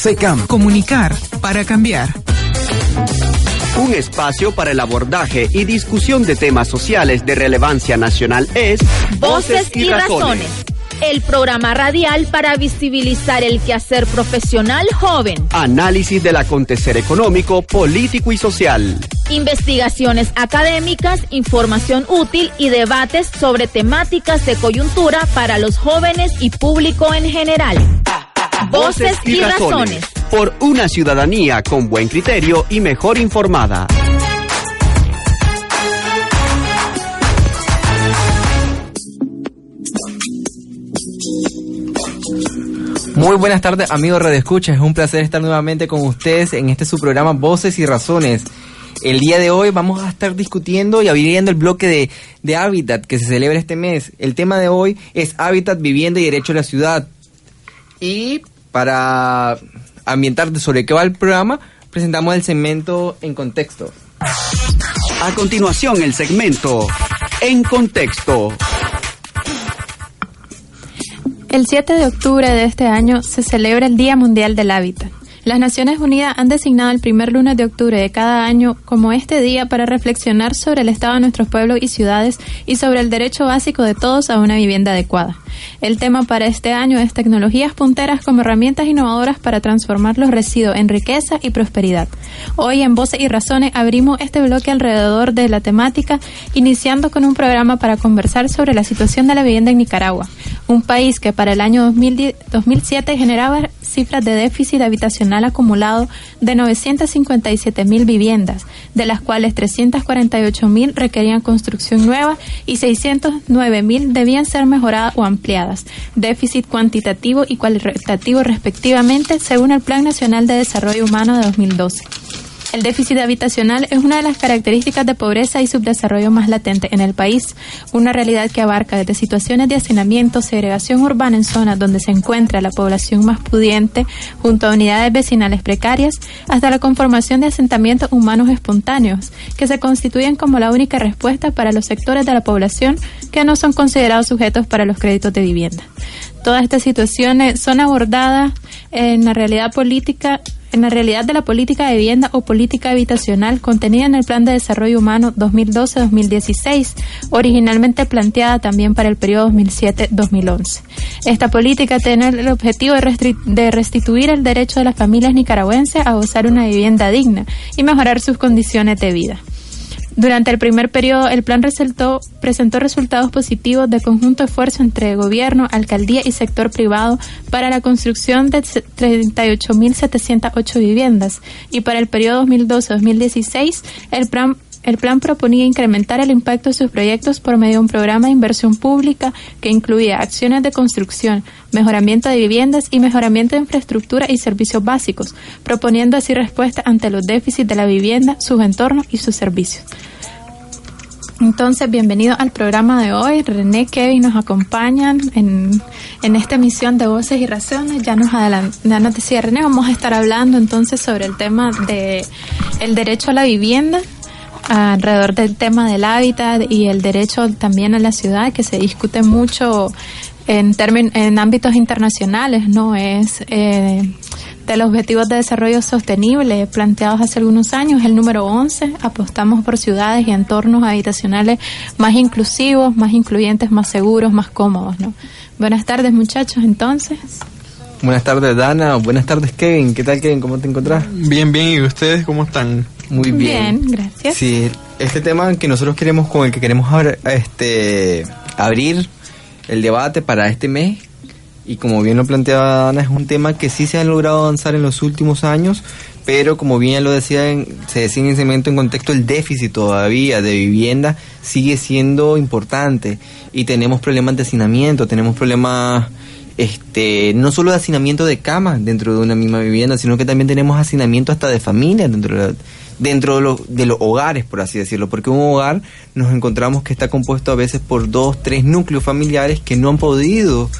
SECAM. Comunicar para cambiar. Un espacio para el abordaje y discusión de temas sociales de relevancia nacional es Voces y Razones. El programa radial para visibilizar el quehacer profesional joven. Análisis del acontecer económico, político y social. Investigaciones académicas, información útil y debates sobre temáticas de coyuntura para los jóvenes y público en general. Voces y, razones. Por una ciudadanía con buen criterio y mejor informada. Muy buenas tardes, amigos Radio Escucha. Es un placer estar nuevamente con ustedes en este su programa Voces y Razones. El día de hoy vamos a estar discutiendo y abriendo el bloque de, de Hábitat que se celebra este mes. El tema de hoy es Hábitat, Vivienda y Derecho a la Ciudad. Y para ambientar sobre qué va el programa, presentamos el segmento en contexto. A continuación, el segmento En Contexto. El 7 de octubre de este año se celebra el Día Mundial del Hábitat. Las Naciones Unidas han designado el primer lunes de octubre de cada año como este día para reflexionar sobre el estado de nuestros pueblos y ciudades y sobre el derecho básico de todos a una vivienda adecuada. El tema para este año es tecnologías punteras como herramientas innovadoras para transformar los residuos en riqueza y prosperidad. Hoy en Voces y Razones abrimos este bloque alrededor de la temática, iniciando con un programa para conversar sobre la situación de la vivienda en Nicaragua, un país que para el año 2007 generaba cifras de déficit habitacional acumulado de 957 mil viviendas, de las cuales 348 mil requerían construcción nueva y 609 mil debían ser mejoradas o ampliadas, déficit cuantitativo y cualitativo respectivamente, según el Plan Nacional de Desarrollo Humano de 2012. El déficit habitacional es una de las características de pobreza y subdesarrollo más latente en el país, una realidad que abarca desde situaciones de hacinamiento, segregación urbana en zonas donde se encuentra la población más pudiente, junto a unidades vecinales precarias, hasta la conformación de asentamientos humanos espontáneos, que se constituyen como la única respuesta para los sectores de la población que no son considerados sujetos para los créditos de vivienda. Todas estas situaciones son abordadas en la realidad política en la realidad de la política de vivienda o política habitacional contenida en el Plan de Desarrollo Humano 2012-2016, originalmente planteada también para el periodo 2007-2011. Esta política tiene el objetivo de, restituir el derecho de las familias nicaragüenses a gozar una vivienda digna y mejorar sus condiciones de vida. Durante el primer periodo, el plan presentó resultados positivos de conjunto esfuerzo entre gobierno, alcaldía y sector privado para la construcción de 38.708 viviendas. Y para el periodo 2012-2016 el plan el plan proponía incrementar el impacto de sus proyectos por medio de un programa de inversión pública que incluía acciones de construcción, mejoramiento de viviendas y mejoramiento de infraestructura y servicios básicos, proponiendo así respuesta ante los déficits de la vivienda, sus entornos y sus servicios. Entonces, bienvenido al programa de hoy. René, Kevin nos acompañan en, en esta emisión de Voces y Razones. Ya nos, ya nos decía René, vamos a estar hablando entonces sobre el tema de el derecho a la vivienda alrededor del tema del hábitat y el derecho también a la ciudad que se discute mucho en en ámbitos internacionales, ¿no? Es eh, de los Objetivos de Desarrollo Sostenible planteados hace algunos años, el número 11, apostamos por ciudades y entornos habitacionales más inclusivos, más incluyentes, más seguros, más cómodos, ¿no? Buenas tardes, muchachos, entonces. Buenas tardes, Dana. Buenas tardes, Kevin. ¿Qué tal, Kevin? ¿Cómo te encontrás? Bien, bien. ¿Y ustedes cómo están? Muy bien. Bien, gracias. Sí, este tema que nosotros queremos, con el que queremos este, abrir el debate para este mes, y como bien lo planteaba Ana, es un tema que sí se ha logrado avanzar en los últimos años, pero como bien lo decía, se decía en ese momento en contexto, el déficit todavía de vivienda sigue siendo importante y tenemos problemas de hacinamiento, tenemos problemas este, no solo de hacinamiento de camas dentro de una misma vivienda, sino que también tenemos hacinamiento hasta de familias dentro de, dentro de, los hogares, por así decirlo, porque un hogar nos encontramos que está compuesto a veces por dos, tres núcleos familiares que no han podido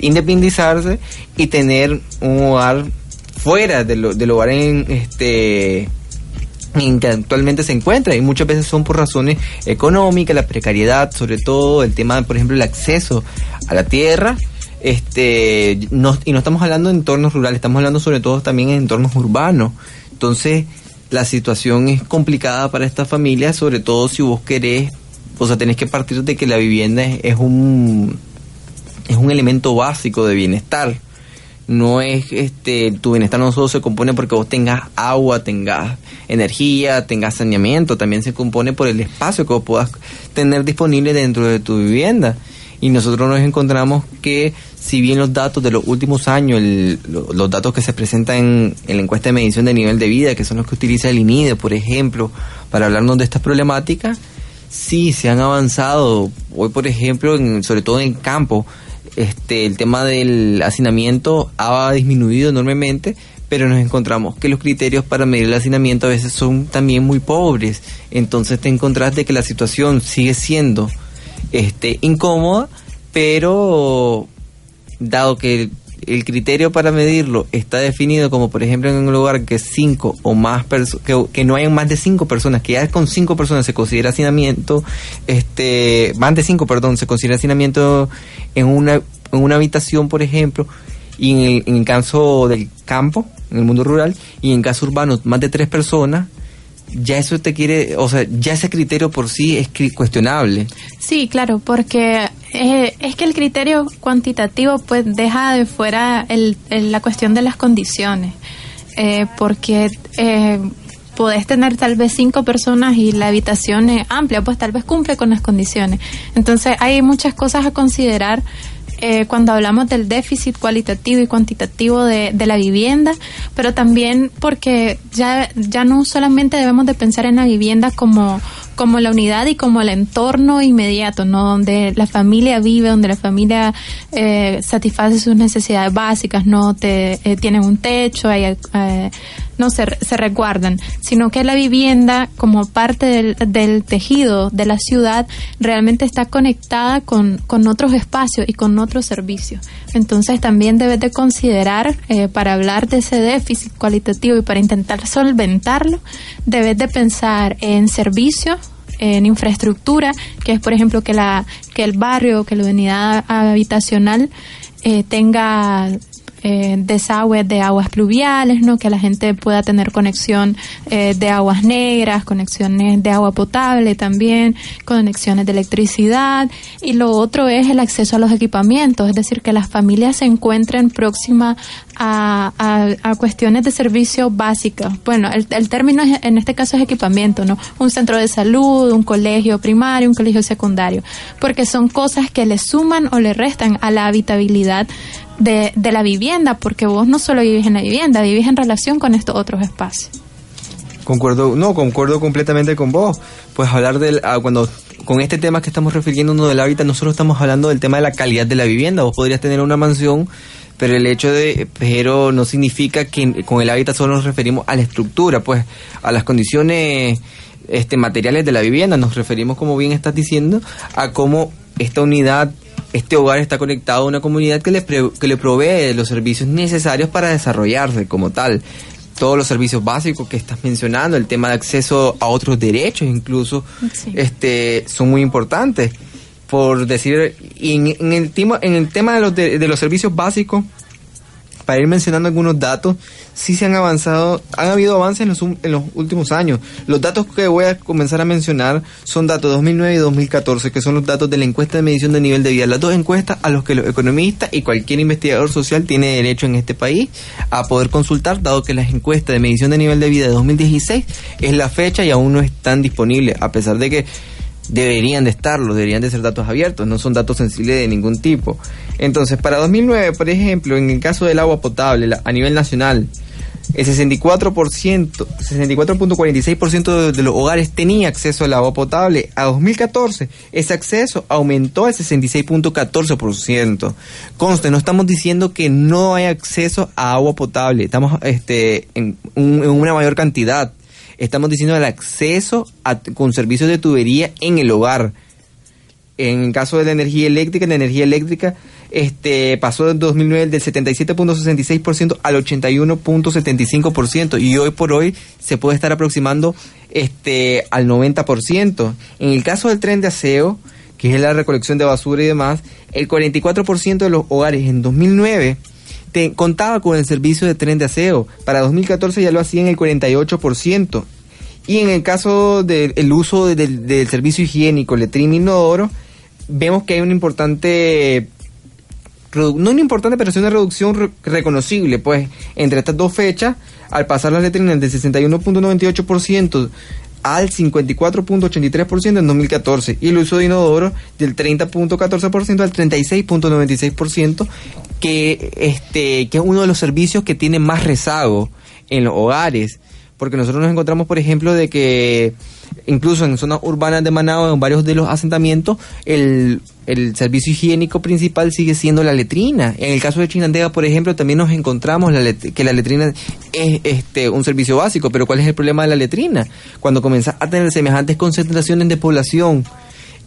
independizarse y tener un hogar fuera del hogar en este en que actualmente se encuentra y muchas veces son por razones económicas, la precariedad, sobre todo el tema, por ejemplo, el acceso a la tierra este no, y no estamos hablando de entornos rurales, estamos hablando sobre todo también en entornos urbanos. Entonces, la situación es complicada para esta familia, sobre todo si vos querés, o sea, tenés que partir de que la vivienda es, es un es un elemento básico de bienestar. No es este tu bienestar no solo se compone porque vos tengas agua, tengas energía, tengas saneamiento, también se compone por el espacio que vos puedas tener disponible dentro de tu vivienda. Y nosotros nos encontramos que si bien los datos de los últimos años, el- lo- los datos que se presentan en, en la encuesta de medición de nivel de vida, que son los que utiliza el INIDE, por ejemplo, para hablarnos de estas problemáticas, sí se han avanzado. Hoy, por ejemplo, en- sobre todo en campo, este, el tema del hacinamiento ha disminuido enormemente, pero nos encontramos que los criterios para medir el hacinamiento a veces son también muy pobres. Entonces te encontrás de que la situación sigue siendo este, incómoda, pero dado que el, criterio para medirlo está definido como por ejemplo en un lugar que cinco o más que no hayan más de cinco personas, que ya con cinco personas se considera hacinamiento, este, más de cinco, perdón, se considera hacinamiento en una, en una habitación, por ejemplo, y en el, en el caso del campo, en el mundo rural, y en caso urbano, más de tres personas, ya eso te quiere, o sea, ya ese criterio por sí es cuestionable. Sí, claro, porque eh, es que el criterio cuantitativo pues deja de fuera el, el- la cuestión de las condiciones, eh, porque eh, podés tener tal vez cinco personas y la habitación es amplia, pues tal vez cumple con las condiciones. Entonces hay muchas cosas a considerar eh, cuando hablamos del déficit cualitativo y cuantitativo de, de la vivienda, pero también porque ya, ya no solamente debemos de pensar en la vivienda como, como la unidad y como el entorno inmediato, ¿no? Donde la familia vive, donde la familia eh, satisface sus necesidades básicas, ¿no? Te, eh, tienen un techo, hay, eh, no se, se resguardan, sino que la vivienda como parte del, del tejido de la ciudad realmente está conectada con, con otros espacios y con otros servicios. Entonces también debes de considerar, eh, para hablar de ese déficit cualitativo y para intentar solventarlo, debes de pensar en servicios, en infraestructura, que es por ejemplo que la que el barrio, que la unidad habitacional eh, tenga eh, desagües de aguas pluviales, ¿no? que la gente pueda tener conexión eh, de aguas negras, conexiones de agua potable también, conexiones de electricidad y lo otro es el acceso a los equipamientos, es decir, que las familias se encuentren próximas a, a, a cuestiones de servicios básicos. Bueno, el, el término es- en este caso es equipamiento, ¿no? Un centro de salud, un colegio primario, un colegio secundario, porque son cosas que le suman o le restan a la habitabilidad de, de la vivienda, porque vos no solo vivís en la vivienda, vivís en relación con estos otros espacios. Concuerdo, no, concuerdo completamente con vos. Pues hablar del, ah, cuando, con este tema que estamos refiriéndonos del hábitat, nosotros estamos hablando del tema de la calidad de la vivienda. Vos podrías tener una mansión, pero el hecho de, pero no significa que con el hábitat solo nos referimos a la estructura, pues, a las condiciones, este, materiales de la vivienda. Nos referimos, como bien estás diciendo, a cómo esta unidad este hogar está conectado a una comunidad que le, que le provee los servicios necesarios para desarrollarse como tal. Todos los servicios básicos que estás mencionando, el tema de acceso a otros derechos incluso, Sí. este, son muy importantes. Por decir, en, en el tema, en el tema de los, de, de los servicios básicos, para ir mencionando algunos datos, sí se han avanzado, han habido avances en los, en los últimos años. Los datos que voy a comenzar a mencionar son datos de 2009 y 2014, que son los datos de la encuesta de medición de nivel de vida. Las dos encuestas a los que los economistas y cualquier investigador social tiene derecho en este país a poder consultar, dado que las encuestas de medición de nivel de vida de 2016 es la fecha y aún no están disponibles, a pesar de que deberían de estarlo, deberían de ser datos abiertos, no son datos sensibles de ningún tipo. Entonces, para 2009, por ejemplo, en el caso del agua potable a nivel nacional, el 64%, 64.46% de, de los hogares tenía acceso al agua potable. A 2014, ese acceso aumentó al 66.14%. Conste, no estamos diciendo que no hay acceso a agua potable, estamos este, en, un- en una mayor cantidad. Estamos diciendo el acceso a- con servicios de tubería en el hogar. En el caso de la energía eléctrica, la energía eléctrica este, pasó en 2009 del 77.66% al 81.75% y hoy por hoy se puede estar aproximando este, al 90%. En el caso del tren de aseo, que es la recolección de basura y demás, el 44% de los hogares en 2009 contaba con el servicio de tren de aseo. Para 2014 ya lo hacían el 48%. Y en el caso del uso del, servicio higiénico, letrina inodoro, vemos que hay una importante no una importante, pero sí una reducción reconocible, pues, entre estas dos fechas, al pasar las letrinas del 61.98% al 54.83% en 2014 y el uso de inodoro del 30.14% al 36.96% que este que es uno de los servicios que tiene más rezago en los hogares porque nosotros nos encontramos por ejemplo de que incluso en zonas urbanas de Manao en varios de los asentamientos el el servicio higiénico principal sigue siendo la letrina. En el caso de Chinandega, por ejemplo, también nos encontramos que la letrina es este un servicio básico, pero ¿cuál es el problema de la letrina? Cuando comenzás a tener semejantes concentraciones de población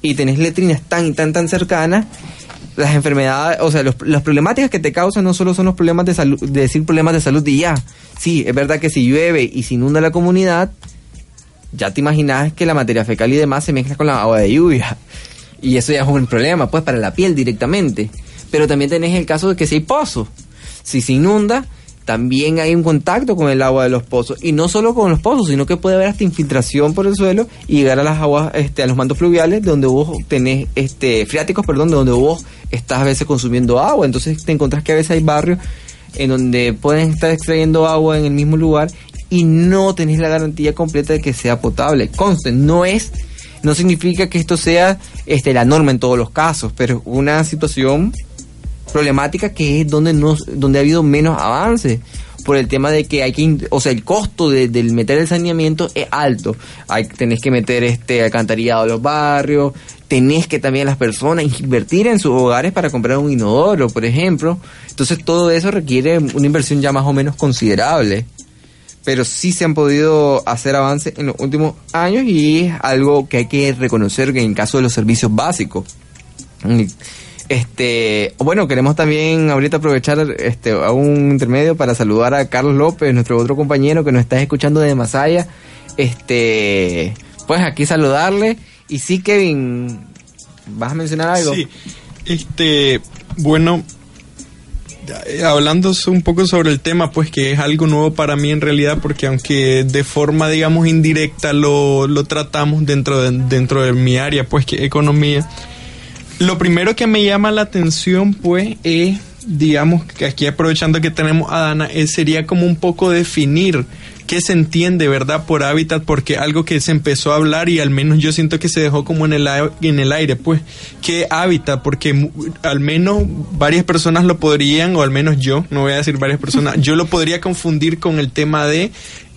y tenés letrinas tan tan tan cercanas, las enfermedades, o sea, los, las problemáticas que te causan no solo son los problemas de salud, de decir problemas de salud y ya. Sí, es verdad que si llueve y se inunda la comunidad, ya te imaginas que la materia fecal y demás se mezcla con la agua de lluvia. Y eso ya es un problema, pues, para la piel directamente. Pero también tenés el caso de que si hay pozos, si se inunda, también hay un contacto con el agua de los pozos. Y no solo con los pozos, sino que puede haber hasta infiltración por el suelo y llegar a las aguas, este, a los mantos fluviales, donde vos tenés, este, freáticos, perdón, donde vos estás a veces consumiendo agua. Entonces te encontrás que a veces hay barrios en donde pueden estar extrayendo agua en el mismo lugar y no tenés la garantía completa de que sea potable. Conste, no es no significa que esto sea este, la norma en todos los casos, pero una situación problemática que es donde, no, donde ha habido menos avance por el tema de que hay que, o sea, el costo de, del meter el saneamiento es alto. Hay, tenés que meter este alcantarillado a los barrios, tenés que también las personas invertir en sus hogares para comprar un inodoro, por ejemplo. Entonces todo eso requiere una inversión ya más o menos considerable pero sí se han podido hacer avances en los últimos años y es algo que hay que reconocer que en caso de los servicios básicos. Este, bueno, queremos también ahorita aprovechar este a un intermedio para saludar a Carlos López, nuestro otro compañero que nos está escuchando de Masaya. Este, pues aquí saludarle y sí Kevin, ¿vas a mencionar algo? Sí. Este, bueno, eh, hablando un poco sobre el tema, pues que es algo nuevo para mí en realidad, porque aunque de forma, digamos, indirecta lo, lo tratamos dentro de, dentro de mi área, pues que economía, lo primero que me llama la atención, pues, es digamos que aquí aprovechando que tenemos a Dana, eh, sería como un poco definir qué se entiende, ¿verdad? Por hábitat, porque algo que se empezó a hablar y al menos yo siento que se dejó como en el, en el aire, pues, ¿qué hábitat? Porque al menos varias personas lo podrían, o al menos yo, no voy a decir varias personas, yo lo podría confundir con el tema de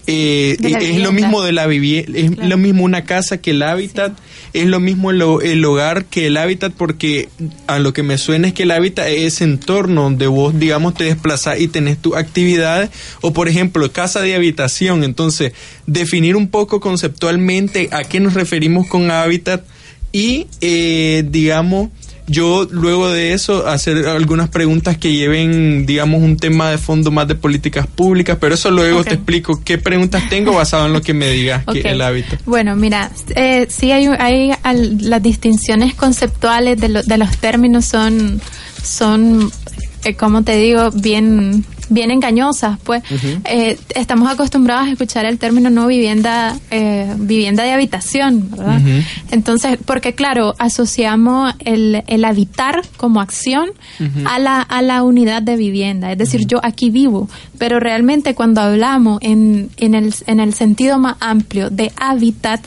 eh, es lo mismo de la vivienda, es lo mismo una casa que el hábitat, es lo mismo el, hogar que el hábitat, porque a lo que me suena es que el hábitat es ese entorno donde vos, digamos, te desplazás y tenés tus actividades, o por ejemplo, casa de habitación. Entonces, definir un poco conceptualmente a qué nos referimos con hábitat y, eh, digamos, yo luego de eso hacer algunas preguntas que lleven, digamos, un tema de fondo más de políticas públicas, pero eso luego te explico qué preguntas tengo basado en lo que me digas que el hábito. Bueno, mira, eh, sí hay, hay las distinciones conceptuales de, de los términos son, son eh, como te digo, bien bien engañosas, pues. Eh, estamos acostumbrados a escuchar el término no vivienda, eh, vivienda de habitación, ¿verdad? Entonces, porque claro, asociamos el, el habitar como acción a, la, a la unidad de vivienda, es decir, yo aquí vivo, pero realmente cuando hablamos en, en, el, en el sentido más amplio de hábitat,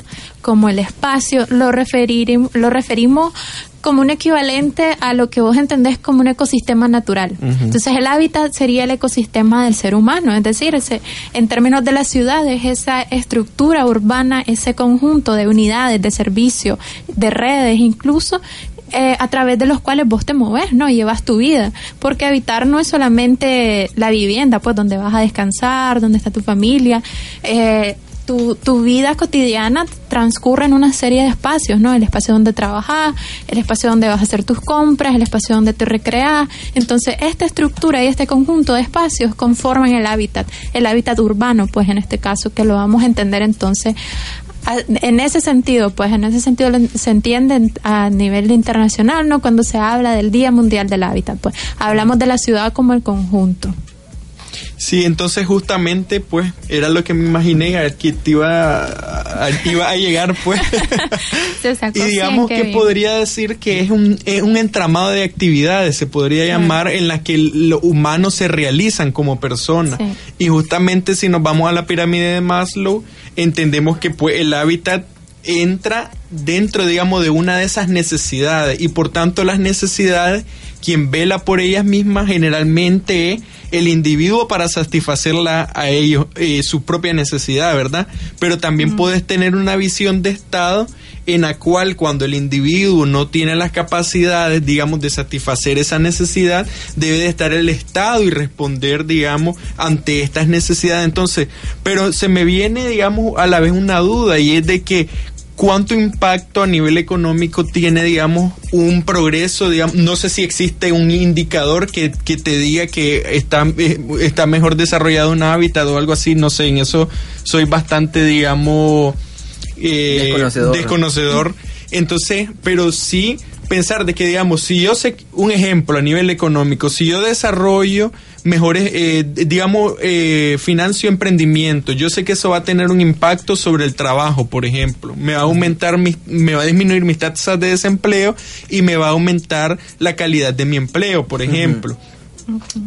como el espacio, lo, referir, lo referimos como un equivalente a lo que vos entendés como un ecosistema natural. Entonces el hábitat sería el ecosistema del ser humano, es decir, ese, en términos de las ciudades, esa estructura urbana, ese conjunto de unidades, de servicios, de redes incluso, eh, a través de los cuales vos te moves, ¿no? Llevas tu vida. Porque habitar no es solamente la vivienda, pues donde vas a descansar, donde está tu familia. Eh, tu, tu vida cotidiana transcurre en una serie de espacios, ¿no? El espacio donde trabajas, el espacio donde vas a hacer tus compras, el espacio donde te recreas. Entonces, esta estructura y este conjunto de espacios conforman el hábitat, el hábitat urbano, pues en este caso, que lo vamos a entender entonces en ese sentido, pues en ese sentido se entiende a nivel internacional, ¿no? Cuando se habla del Día Mundial del Hábitat, pues hablamos de la ciudad como el conjunto. Sí, entonces justamente pues era lo que me imaginé que te iba a, iba a llegar pues. y digamos que podría decir que es un, es un entramado de actividades, se podría llamar, en las que los humanos se realizan como personas. Y justamente si nos vamos a la pirámide de Maslow, entendemos que pues el hábitat entra dentro, digamos, de una de esas necesidades y por tanto las necesidades, quien vela por ellas mismas generalmente es el individuo para satisfacerla a ellos, eh, su propia necesidad, ¿verdad? Pero también puedes tener una visión de Estado en la cual cuando el individuo no tiene las capacidades, digamos, de satisfacer esa necesidad, debe de estar el Estado y responder, digamos, ante estas necesidades. Entonces, pero se me viene, digamos, a la vez una duda y es de que cuánto impacto a nivel económico tiene, digamos, un progreso, digamos, no sé si existe un indicador que, que te diga que está, eh, está mejor desarrollado un hábitat o algo así, no sé, en eso soy bastante, digamos, eh, desconocedor. desconocedor. Entonces, pero sí pensar de que, digamos, si yo sé, un ejemplo a nivel económico, si yo desarrollo mejores, eh, digamos, eh, financio emprendimiento. Yo sé que eso va a tener un impacto sobre el trabajo, por ejemplo. Me va a aumentar, mi, me va a disminuir mis tasas de desempleo y me va a aumentar la calidad de mi empleo, por ejemplo.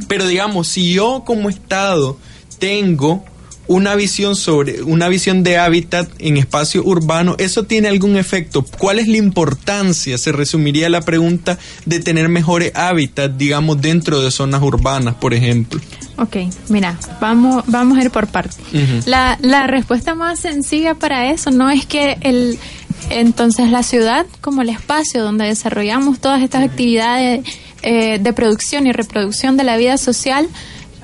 Pero digamos, si yo como Estado tengo una visión sobre una visión de hábitat en espacio urbano, ¿eso tiene algún efecto? ¿Cuál es la importancia? Se resumiría la pregunta de tener mejores hábitats, digamos, dentro de zonas urbanas, por ejemplo. Ok, mira, vamos, vamos a ir por partes. la, la respuesta más sencilla para eso no es que el entonces la ciudad como el espacio donde desarrollamos todas estas actividades eh, de producción y reproducción de la vida social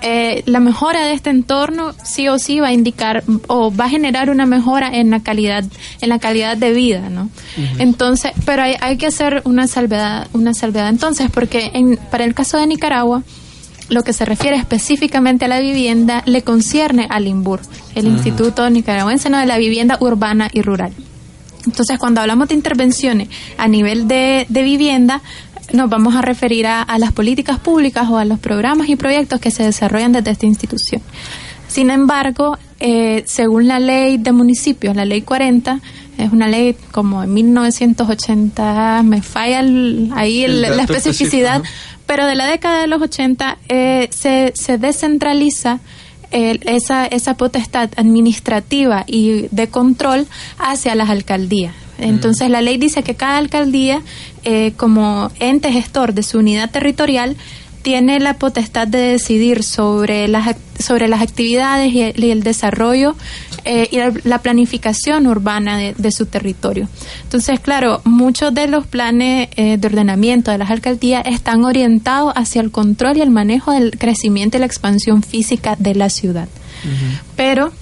eh, la mejora de este entorno sí o sí va a indicar o va a generar una mejora en la calidad en la calidad de vida no entonces pero hay, hay que hacer una salvedad una salvedad. Entonces porque en, para el caso de Nicaragua lo que se refiere específicamente a la vivienda le concierne al INBUR, el Instituto Nicaragüense de la Vivienda Urbana y Rural. Entonces, cuando hablamos de intervenciones a nivel de, de vivienda, nos vamos a referir a, las políticas públicas o a los programas y proyectos que se desarrollan desde esta institución. Sin embargo, eh, según la ley de municipios, la ley 40, es una ley como en 1980, me falla ahí la especificidad, pero de la década de los 80 eh, se, se descentraliza esa, esa potestad administrativa y de control hacia las alcaldías. Entonces la ley dice que cada alcaldía, eh, como ente gestor de su unidad territorial, tiene la potestad de decidir sobre las, sobre las actividades y el, desarrollo eh, y la, planificación urbana de, su territorio. Entonces, claro, muchos de los planes eh, de ordenamiento de las alcaldías están orientados hacia el control y el manejo del crecimiento y la expansión física de la ciudad. Pero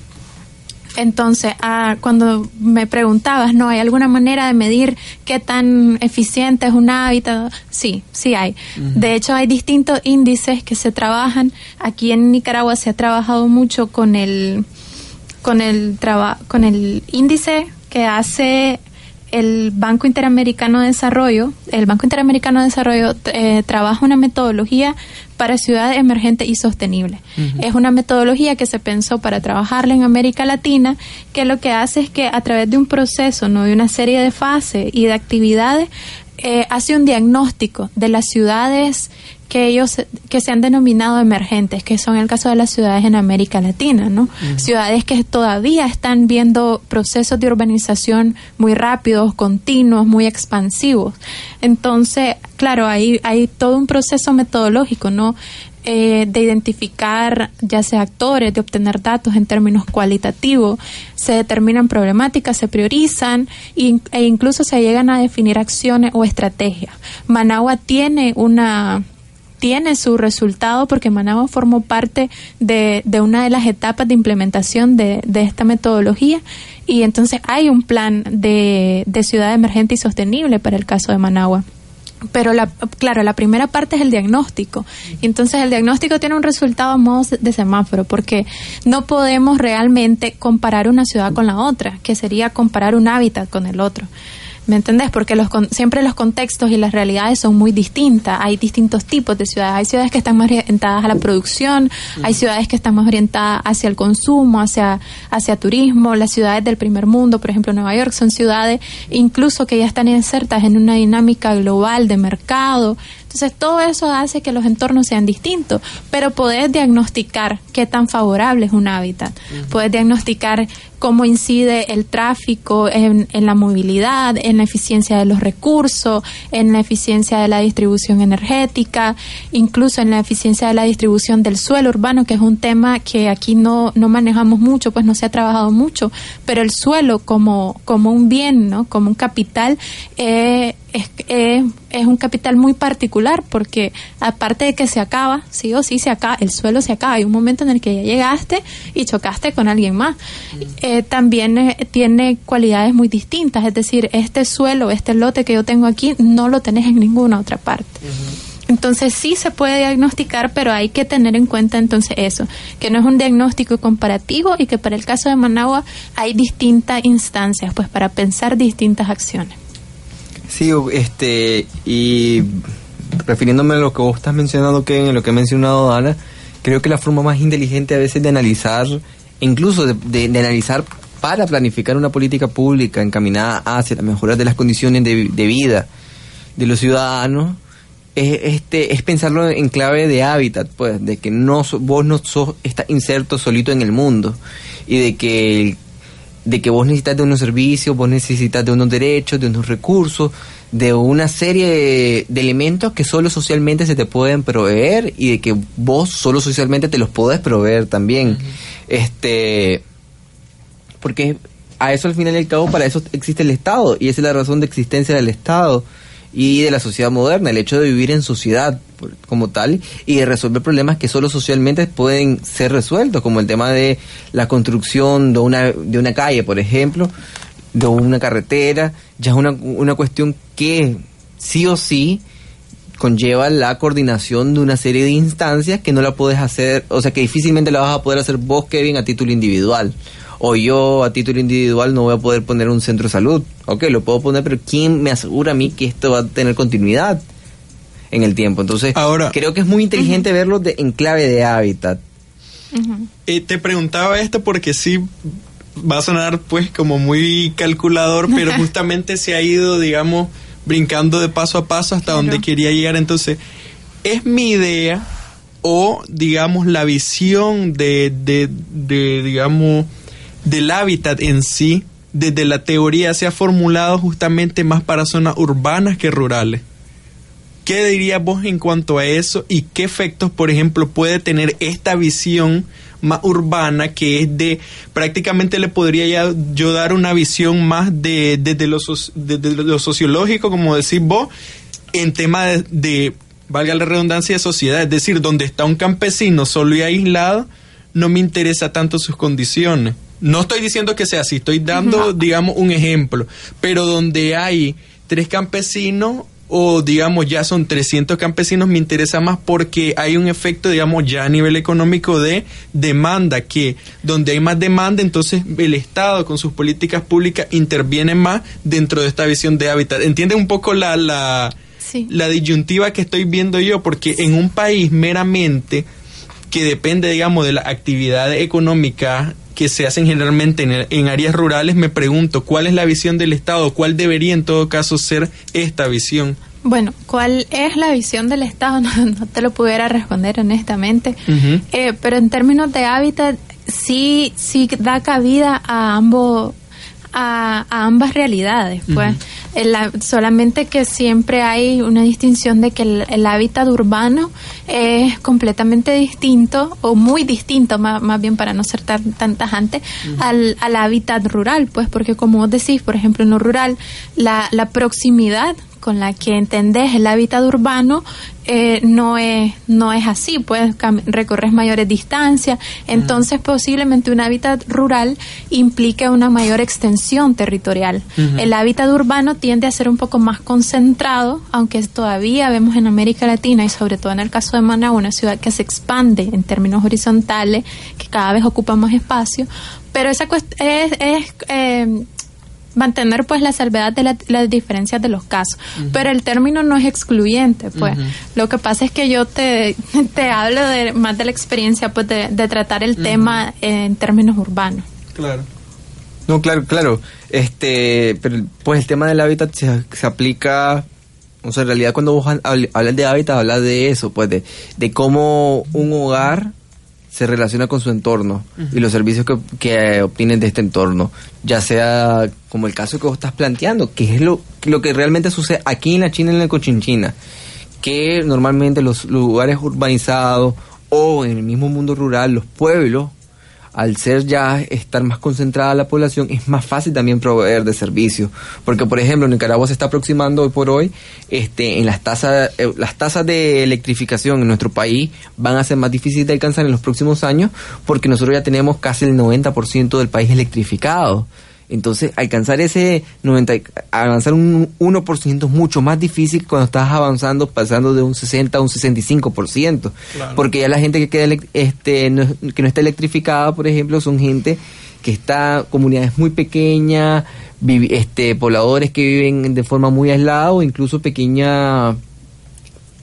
entonces, ah, cuando me preguntabas, ¿no hay alguna manera de medir qué tan eficiente es un hábitat? Sí, sí hay. De hecho, hay distintos índices que se trabajan. Aquí en Nicaragua se ha trabajado mucho con el con el con el índice que hace el Banco Interamericano de Desarrollo, el Banco Interamericano de Desarrollo eh, trabaja una metodología para ciudades emergentes y sostenibles. Es una metodología que se pensó para trabajarla en América Latina, que lo que hace es que a través de un proceso, no de una serie de fases y de actividades, eh, hace un diagnóstico de las ciudades que ellos que se han denominado emergentes, que son el caso de las ciudades en América Latina, ¿no? Ciudades que todavía están viendo procesos de urbanización muy rápidos, continuos, muy expansivos. Entonces, claro, hay hay todo un proceso metodológico, ¿no? Eh, de identificar ya sea actores, de obtener datos en términos cualitativos, se determinan problemáticas, se priorizan e incluso se llegan a definir acciones o estrategias. Managua tiene una tiene su resultado porque Managua formó parte de, una de las etapas de implementación de, esta metodología y entonces hay un plan de, ciudad emergente y sostenible para el caso de Managua pero la, claro, la primera parte es el diagnóstico. Entonces el diagnóstico tiene un resultado a modo de semáforo, porque no podemos realmente comparar una ciudad con la otra, que sería comparar un hábitat con el otro. ¿Me entendés? Porque los, siempre los contextos y las realidades son muy distintas. Hay distintos tipos de ciudades. Hay ciudades que están más orientadas a la producción, hay ciudades que están más orientadas hacia el consumo, hacia, hacia turismo. Las ciudades del primer mundo, por ejemplo Nueva York, son ciudades incluso que ya están insertas en una dinámica global de mercado. Entonces todo eso hace que los entornos sean distintos, pero poder diagnosticar qué tan favorable es un hábitat, poder diagnosticar cómo incide el tráfico en, la movilidad, en la eficiencia de los recursos, en la eficiencia de la distribución energética, incluso en la eficiencia de la distribución del suelo urbano, que es un tema que aquí no, no manejamos mucho, pues no se ha trabajado mucho, pero el suelo como, como un bien, ¿no? como un capital, eh, es, es, un capital muy particular porque aparte de que se acaba, sí o sí se acaba, el suelo se acaba. Hay un momento en el que ya llegaste y chocaste con alguien más. Eh, también eh, tiene cualidades muy distintas, es decir, este suelo, este lote que yo tengo aquí, no lo tenés en ninguna otra parte. Entonces sí se puede diagnosticar, pero hay que tener en cuenta entonces eso, que no es un diagnóstico comparativo y que para el caso de Managua hay distintas instancias, pues para pensar distintas acciones. Sí, este, y refiriéndome a lo que vos estás mencionando, que en lo que ha mencionado Ana, creo que la forma más inteligente a veces de analizar, incluso de, analizar para planificar una política pública encaminada hacia la mejora de las condiciones de, vida de los ciudadanos, es, este, es pensarlo en clave de hábitat, pues, de que no vos no sos, estás inserto solito en el mundo y de que el de que vos necesitas de unos servicios, vos necesitas de unos derechos, de unos recursos, de una serie de, elementos que solo socialmente se te pueden proveer y de que vos solo socialmente te los podés proveer también. Este porque a eso al final y al cabo para eso existe el Estado y esa es la razón de existencia del Estado y de la sociedad moderna, el hecho de vivir en sociedad como tal y de resolver problemas que solo socialmente pueden ser resueltos, como el tema de la construcción de una, de una calle, por ejemplo, de una carretera, ya es una, una cuestión que sí o sí conlleva la coordinación de una serie de instancias que no la puedes hacer, o sea que difícilmente la vas a poder hacer vos, Kevin, a título individual. O yo a título individual no voy a poder poner un centro de salud. Ok, lo puedo poner, pero ¿quién me asegura a mí que esto va a tener continuidad en el tiempo? Entonces, Ahora, creo que es muy inteligente verlo de, en clave de hábitat. Eh, te preguntaba esto porque sí va a sonar pues como muy calculador, pero justamente se ha ido, digamos, brincando de paso a paso hasta donde quería llegar. Entonces, es mi idea o, digamos, la visión de, de, de digamos, del hábitat en sí, desde la teoría se ha formulado justamente más para zonas urbanas que rurales. ¿Qué dirías vos en cuanto a eso y qué efectos, por ejemplo, puede tener esta visión más urbana que es de prácticamente le podría yo dar una visión más de desde lo, lo, sociológico, como decís vos, en tema de, de, valga la redundancia, de sociedad, es decir, donde está un campesino solo y aislado, no me interesa tanto sus condiciones. No estoy diciendo que sea así, estoy dando, digamos, un ejemplo, pero donde hay tres campesinos o digamos ya son 300 campesinos me interesa más porque hay un efecto digamos ya a nivel económico de demanda que donde hay más demanda entonces el Estado con sus políticas públicas interviene más dentro de esta visión de hábitat. Entiende un poco la la, la disyuntiva que estoy viendo yo porque en un país meramente que depende digamos de la actividad económica que se hacen generalmente en, áreas rurales, me pregunto, ¿cuál es la visión del Estado? ¿Cuál debería en todo caso ser esta visión? Bueno, ¿cuál es la visión del Estado? No, te lo pudiera responder honestamente, eh, pero en términos de hábitat, sí, sí da cabida a ambos a, ambas realidades, pues. solamente que siempre hay una distinción de que el, hábitat urbano es completamente distinto, o muy distinto, más, más bien para no ser tan, tan tajante, al, al hábitat rural, pues, porque como vos decís, por ejemplo, en lo rural, la, la proximidad con la que entendés el hábitat urbano eh, no es no es así, puedes recorrer mayores distancias, entonces posiblemente un hábitat rural implique una mayor extensión territorial. El hábitat urbano tiende a ser un poco más concentrado, aunque todavía vemos en América Latina y sobre todo en el caso de Managua una ciudad que se expande en términos horizontales, que cada vez ocupa más espacio, pero esa es, es eh, mantener pues la salvedad de las diferencias de los casos. Pero el término no es excluyente, pues. Lo que pasa es que yo te, te hablo de, más de la experiencia pues de, tratar el tema en términos urbanos. Claro. No, claro, claro. Este, pero pues el tema del hábitat se, se aplica o sea, en realidad cuando vos hablas de hábitat, hablas de eso, pues de, de cómo un hogar se relaciona con su entorno y los servicios que, que, obtienen de este entorno, ya sea como el caso que vos estás planteando, que es lo, lo que realmente sucede aquí en la China, en la Cochinchina, que normalmente los lugares urbanizados o en el mismo mundo rural, los pueblos, al ser ya estar más concentrada la población, es más fácil también proveer de servicios. Porque, por ejemplo, Nicaragua se está aproximando hoy por hoy, este, en las tasas, eh, las tasas de electrificación en nuestro país van a ser más difíciles de alcanzar en los próximos años, porque nosotros ya tenemos casi el 90% del país electrificado. Entonces, alcanzar ese 90, avanzar un 1% es mucho más difícil cuando estás avanzando, pasando de un 60 a un 65%. Porque ya la gente que queda este, que no está electrificada, por ejemplo, son gente que está, comunidades muy pequeñas, este, pobladores que viven de forma muy aislada o incluso pequeña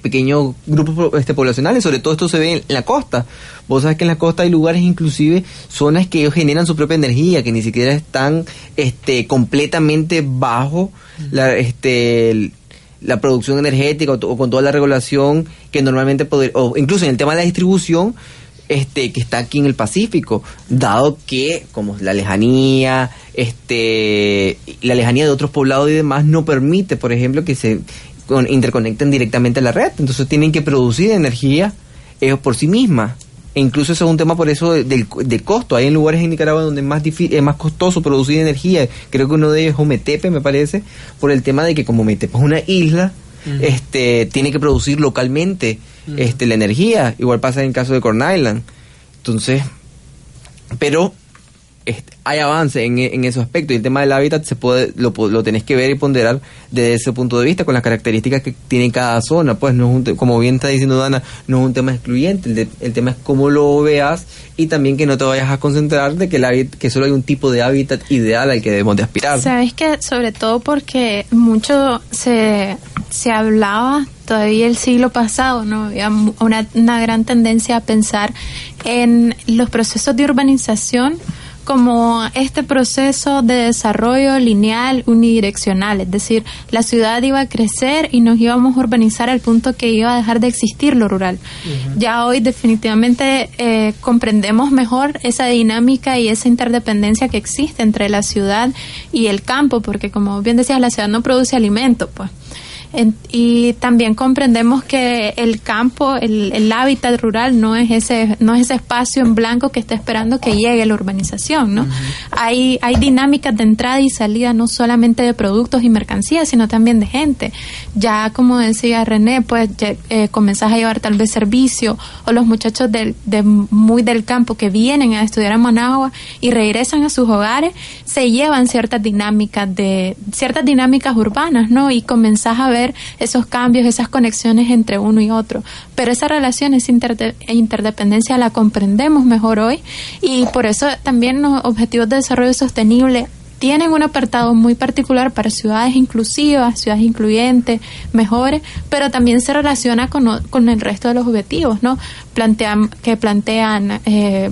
pequeños grupos este, poblacionales, sobre todo esto se ve en la costa. Vos sabes que en la costa hay lugares, inclusive zonas que ellos generan su propia energía, que ni siquiera están este, completamente bajo la, este, la producción energética o, con toda la regulación que normalmente poder, o incluso en el tema de la distribución, este, que está aquí en el Pacífico, dado que como la lejanía, este, la lejanía de otros poblados y demás no permite, por ejemplo, que se interconecten directamente a la red. Entonces tienen que producir energía ellos por sí mismas. E incluso eso es un tema por eso del, costo. Hay en lugares en Nicaragua donde es más, es más costoso producir energía. Creo que uno de ellos es Ometepe, me parece, por el tema de que como Ometepe es una isla, este, tiene que producir localmente este, la energía. Igual pasa en el caso de Corn Island. Entonces, pero hay avance en, en ese aspecto y el tema del hábitat se puede lo, lo tenés que ver y ponderar desde ese punto de vista con las características que tiene cada zona pues no es un, como bien está diciendo Dana no es un tema excluyente el, tema es cómo lo veas y también que no te vayas a concentrar de que el que solo hay un tipo de hábitat ideal al que debemos de aspirar sabes que sobre todo porque mucho se se hablaba todavía el siglo pasado, ¿no? Había una, una gran tendencia a pensar en los procesos de urbanización como este proceso de desarrollo lineal unidireccional, es decir, la ciudad iba a crecer y nos íbamos a urbanizar al punto que iba a dejar de existir lo rural. Ya hoy definitivamente eh, comprendemos mejor esa dinámica y esa interdependencia que existe entre la ciudad y el campo, porque como bien decías, la ciudad no produce alimento, pues y también comprendemos que el campo, el, el, hábitat rural no es ese no es ese espacio en blanco que está esperando que llegue la urbanización, ¿no? Hay hay dinámicas de entrada y salida no solamente de productos y mercancías, sino también de gente. Ya como decía René, pues eh, comenzás a llevar tal vez servicio o los muchachos del, de muy del campo que vienen a estudiar a Managua y regresan a sus hogares, se llevan ciertas dinámicas de ciertas dinámicas urbanas, ¿no? Y comenzás a ver esos cambios, esas conexiones entre uno y otro. Pero esa relación, esa interdependencia la comprendemos mejor hoy y por eso también los objetivos de desarrollo sostenible tienen un apartado muy particular para ciudades inclusivas, ciudades incluyentes, mejores, pero también se relaciona con, con el resto de los objetivos, ¿no? Plantean, que plantean eh,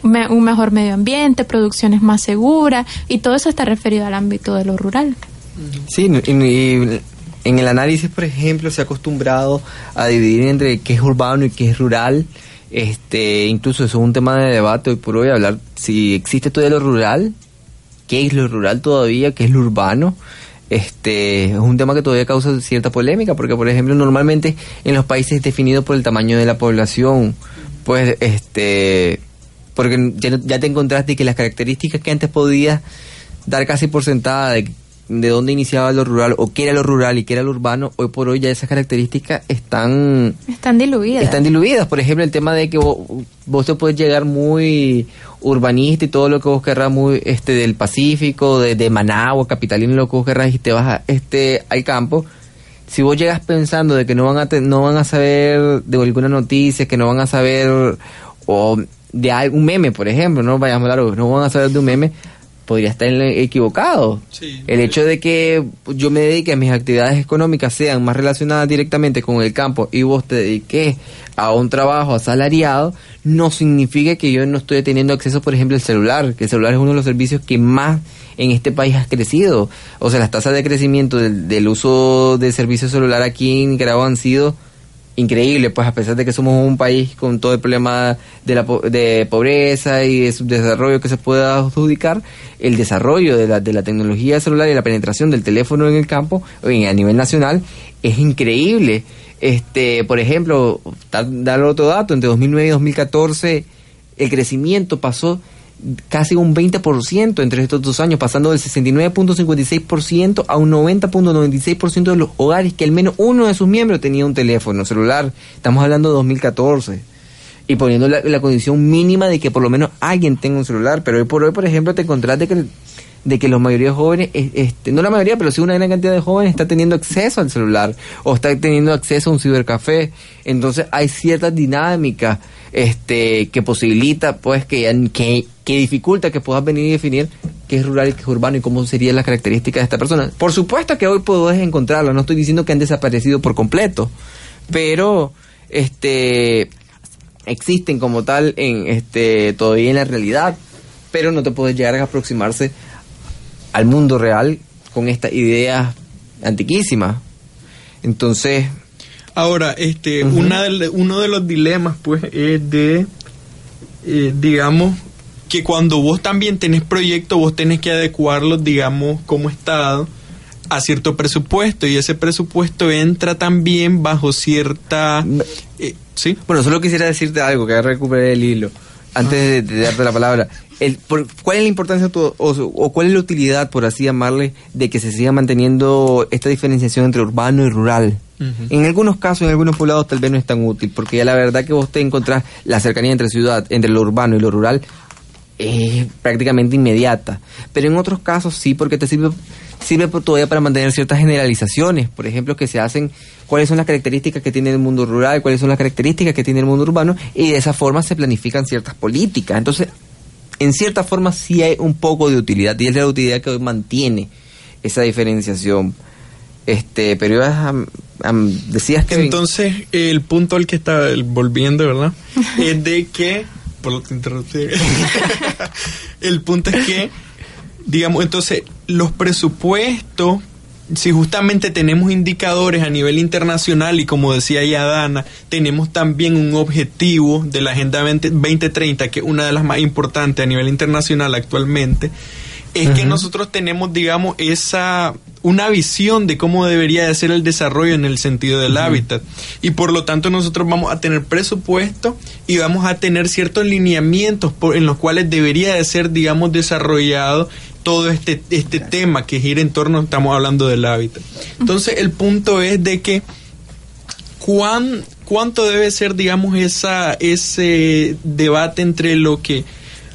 un mejor medio ambiente, producciones más seguras, y todo eso está referido al ámbito de lo rural. Sí, y, en el análisis, por ejemplo, se ha acostumbrado a dividir entre qué es urbano y qué es rural. Este, incluso eso es un tema de debate hoy por hoy, hablar si existe todavía lo rural, qué es lo rural todavía, qué es lo urbano. Este, es un tema que todavía causa cierta polémica, porque por ejemplo, normalmente en los países definidos por el tamaño de la población, pues este, porque ya, ya te encontraste que las características que antes podías dar casi por sentada de de dónde iniciaba lo rural o qué era lo rural y qué era lo urbano, hoy por hoy ya esas características están... Están diluidas. Están diluidas. Por ejemplo, el tema de que vos, vos te puedes llegar muy urbanista y todo lo que vos querrás muy este del Pacífico, de, de Managua, capitalino, lo que vos querrás y te vas a, este, al campo. Si vos llegas pensando de que no van a te- no van a saber de alguna noticia, que no van a saber o de algún meme, por ejemplo, no vayamos a hablar, no van a saber de un meme, podría estar equivocado. Sí. El hecho de que yo me dedique a mis actividades económicas sean más relacionadas directamente con el campo y vos te dediques a un trabajo asalariado, no significa que yo no estoy teniendo acceso, por ejemplo, al celular, que el celular es uno de los servicios que más en este país ha crecido. O sea, las tasas de crecimiento del, del uso de servicio celular aquí en Nicaragua han sido increíble, pues a pesar de que somos un país con todo el problema de, la, de pobreza y de subdesarrollo que se pueda adjudicar, el desarrollo de la, de la tecnología celular y la penetración del teléfono en el campo a nivel nacional es increíble. Este, por ejemplo, da- dar otro dato, entre 2009 y 2014 el crecimiento pasó casi un 20% entre estos dos años, pasando del 69.56% a un 90.96% de los hogares que al menos uno de sus miembros tenía un teléfono celular. Estamos hablando de 2014. Y poniendo la, condición mínima de que por lo menos alguien tenga un celular. Pero hoy por hoy, por ejemplo, te encontrás de que, de que la mayoría de jóvenes, este, no la mayoría, pero sí una gran cantidad de jóvenes está teniendo acceso al celular o está teniendo acceso a un cibercafé. Entonces hay ciertas dinámicas este, que posibilita, pues, que, que, que dificulta que puedas venir y definir qué es rural y qué es urbano y cómo serían las características de esta persona. Por supuesto que hoy puedes encontrarlo, no estoy diciendo que han desaparecido por completo, pero este existen como tal en este todavía en la realidad, pero no te puedes llegar a aproximarse al mundo real con estas ideas antiquísimas. Entonces, Ahora, este, una del- uno de los dilemas, pues, es de, eh, digamos, que cuando vos también tenés proyectos, vos tenés que adecuarlos, digamos, como Estado a cierto presupuesto y ese presupuesto entra también bajo cierta... eh, ¿Sí? Bueno, solo quisiera decirte algo, que recuperé el hilo, antes de, de darte la palabra. El, por- ¿Cuál es la importancia tu- o, o cuál es la utilidad, por así llamarle, de que se siga manteniendo esta diferenciación entre urbano y rural? En algunos casos, en algunos poblados, tal vez no es tan útil, porque ya la verdad que vos te encontrás la cercanía entre ciudad, entre lo urbano y lo rural, es prácticamente inmediata. Pero en otros casos sí, porque te sirve, sirve todavía para mantener ciertas generalizaciones. Por ejemplo, que se hacen cuáles son las características que tiene el mundo rural, cuáles son las características que tiene el mundo urbano, y de esa forma se planifican ciertas políticas. Entonces, en cierta forma sí hay un poco de utilidad, y es la utilidad que hoy mantiene esa diferenciación. Este, pero ibas a- a- decías que Entonces, el punto al que está volviendo, ¿verdad? es de que. Por lo que interrumpí. el punto es que, digamos, entonces, los presupuestos, si justamente tenemos indicadores a nivel internacional y como decía ya Dana, tenemos también un objetivo de la Agenda 20 2030, que es una de las más importantes a nivel internacional actualmente, es que nosotros tenemos, digamos, esa una visión de cómo debería de ser el desarrollo en el sentido del hábitat. Y por lo tanto nosotros vamos a tener presupuesto y vamos a tener ciertos lineamientos por- en los cuales debería de ser, digamos, desarrollado todo este, este tema que gira en torno, estamos hablando del hábitat. Entonces el punto es de que cuán, cuánto debe ser, digamos, esa, ese debate entre lo que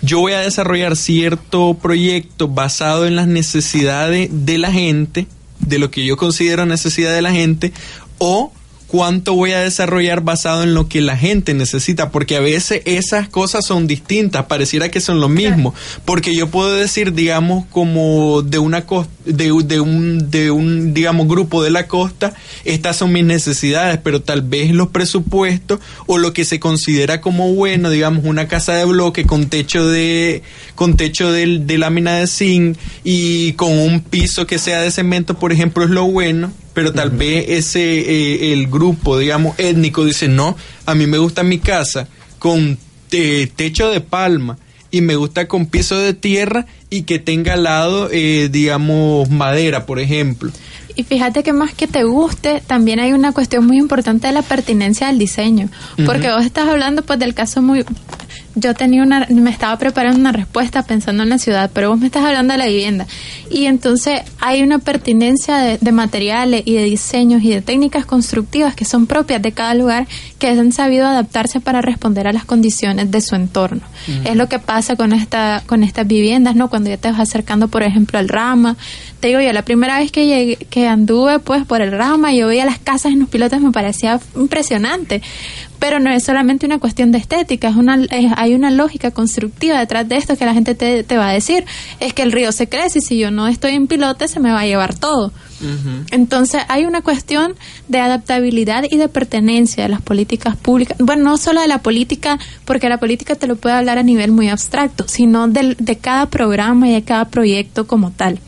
yo voy a desarrollar cierto proyecto basado en las necesidades de la gente, de lo que yo considero necesidad de la gente, o cuánto voy a desarrollar basado en lo que la gente necesita, porque a veces esas cosas son distintas, pareciera que son lo mismo, porque yo puedo decir, digamos, como de una costa, de, de un, de un, digamos, grupo de la costa, estas son mis necesidades, pero tal vez los presupuestos o lo que se considera como bueno, digamos, una casa de bloque con techo de, con techo de, de lámina de zinc y con un piso que sea de cemento, por ejemplo, es lo bueno, pero tal vez ese, eh, el grupo, digamos, étnico dice, no, a mí me gusta mi casa con eh, techo de palma y me gusta con piso de tierra y que tenga al lado, eh, digamos, madera, por ejemplo. Y fíjate que más que te guste, también hay una cuestión muy importante de la pertinencia del diseño. Porque vos estás hablando pues del caso muy yo tenía una, me estaba preparando una respuesta pensando en la ciudad, pero vos me estás hablando de la vivienda. Y entonces hay una pertinencia de, materiales y de diseños y de técnicas constructivas que son propias de cada lugar que han sabido adaptarse para responder a las condiciones de su entorno. Es lo que pasa con esta, con estas viviendas, ¿no? Cuando ya te vas acercando, por ejemplo, al Rama, te digo yo, la primera vez que llegué, que anduve pues por el Rama, yo veía las casas en los pilotos, me parecía impresionante. Pero no es solamente una cuestión de estética, es una, hay una lógica constructiva detrás de esto que la gente te, te, va a decir. Es que el río se crece y si yo no estoy en pilote se me va a llevar todo. Entonces hay una cuestión de adaptabilidad y de pertenencia de las políticas públicas. Bueno, no solo de la política, porque la política te lo puede hablar a nivel muy abstracto, sino de, de cada programa y de cada proyecto como tal.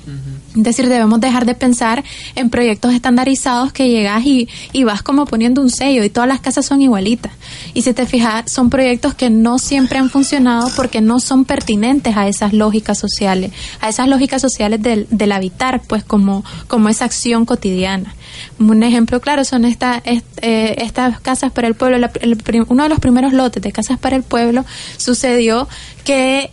Es decir, debemos dejar de pensar en proyectos estandarizados que llegas y, y, vas como poniendo un sello y todas las casas son igualitas. Y si te fijas, son proyectos que no siempre han funcionado porque no son pertinentes a esas lógicas sociales, a esas lógicas sociales del, del habitar, pues como, como esa acción cotidiana. Un ejemplo claro son esta, eh, estas casas para el pueblo. uno de los primeros lotes de casas para el pueblo sucedió que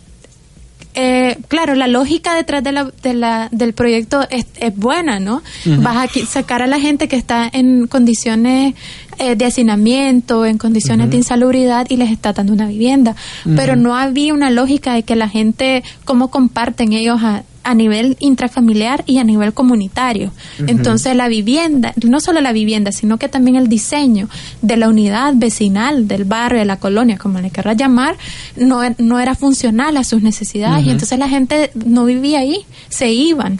eh, claro, la lógica detrás de la, de la, del proyecto es, es buena, ¿no? Vas a sacar a la gente que está en condiciones eh, de hacinamiento, en condiciones de insalubridad y les está dando una vivienda. Pero no había una lógica de que la gente, cómo comparten ellos a, a nivel intrafamiliar y a nivel comunitario. Entonces la vivienda, no solo la vivienda, sino que también el diseño de la unidad vecinal, del barrio, de la colonia, como le querrás llamar, no, no era funcional a sus necesidades y entonces la gente no vivía ahí, se iban.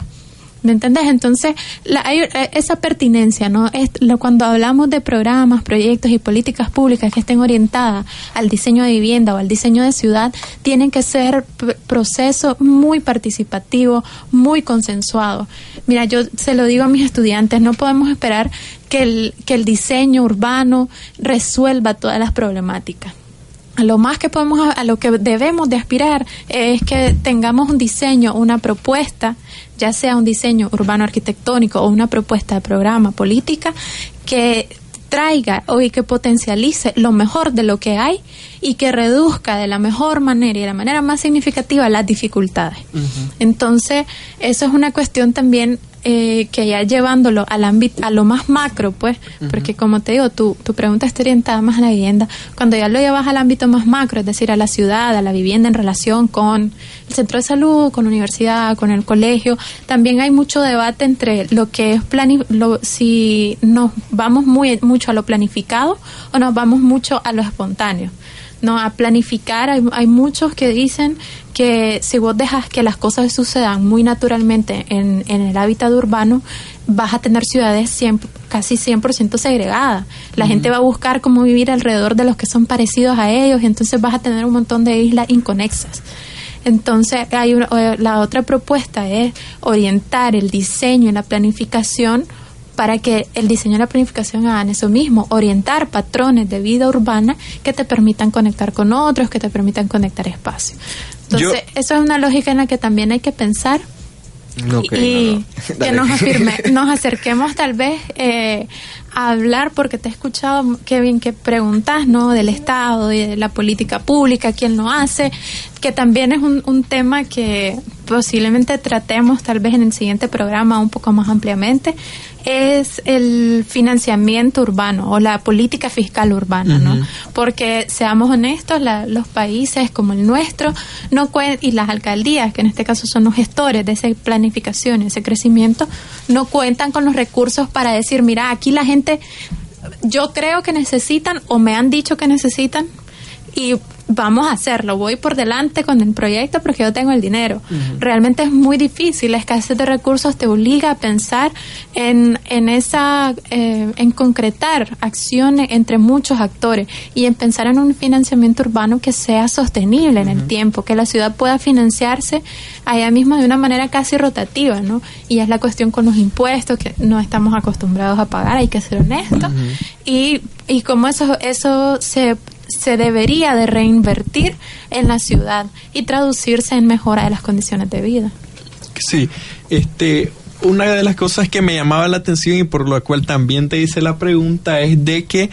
¿Me entiendes? Entonces, la, hay eh, esa pertinencia, ¿no? Es, lo, cuando hablamos de programas, proyectos y políticas públicas que estén orientadas al diseño de vivienda o al diseño de ciudad, tienen que ser procesos muy participativos, muy consensuados. Mira, yo se lo digo a mis estudiantes, no podemos esperar que el, que el diseño urbano resuelva todas las problemáticas lo más que podemos, a lo que debemos de aspirar es que tengamos un diseño, una propuesta, ya sea un diseño urbano arquitectónico o una propuesta de programa política que traiga o y que potencialice lo mejor de lo que hay y que reduzca de la mejor manera y de la manera más significativa las dificultades. Entonces, eso es una cuestión también eh, que ya llevándolo al ámbito, a lo más macro, pues, porque como te digo, tu, tu pregunta está orientada más a la vivienda. Cuando ya lo llevas al ámbito más macro, es decir, a la ciudad, a la vivienda en relación con el centro de salud, con la universidad, con el colegio, también hay mucho debate entre lo que es lo, si nos vamos muy mucho a lo planificado o nos vamos mucho a lo espontáneo no a planificar. Hay, hay, muchos que dicen que si vos dejas que las cosas sucedan muy naturalmente en, en el hábitat urbano, vas a tener ciudades 100, casi 100% segregadas. La gente va a buscar cómo vivir alrededor de los que son parecidos a ellos y entonces vas a tener un montón de islas inconexas. Entonces, hay la otra propuesta es orientar el diseño y la planificación para que el diseño y la planificación hagan eso mismo, orientar patrones de vida urbana que te permitan conectar con otros, que te permitan conectar espacio. Entonces, eso es una lógica en la que también hay que pensar y que nos, afirme, nos acerquemos tal vez eh, hablar, porque te he escuchado, Kevin, que preguntas ¿no? del Estado y de la política pública, quién lo hace, que también es un, un tema que posiblemente tratemos tal vez en el siguiente programa un poco más ampliamente, es el financiamiento urbano o la política fiscal urbana, ¿no? Porque seamos honestos, los países como el nuestro no y las alcaldías, que en este caso son los gestores de esa planificación, ese crecimiento, no cuentan con los recursos para decir, mira, aquí la gente yo creo que necesitan o me han dicho que necesitan y vamos a hacerlo, voy por delante con el proyecto porque yo tengo el dinero. Realmente es muy difícil, la escasez de recursos te obliga a pensar en, en esa, eh, en concretar acciones entre muchos actores y en pensar en un financiamiento urbano que sea sostenible en el tiempo, que la ciudad pueda financiarse allá mismo de una manera casi rotativa, ¿no? Y es la cuestión con los impuestos que no estamos acostumbrados a pagar, hay que ser honestos, y, y cómo eso, eso se se debería de reinvertir en la ciudad y traducirse en mejora de las condiciones de vida. Sí, este, una de las cosas que me llamaba la atención y por lo cual también te hice la pregunta es de que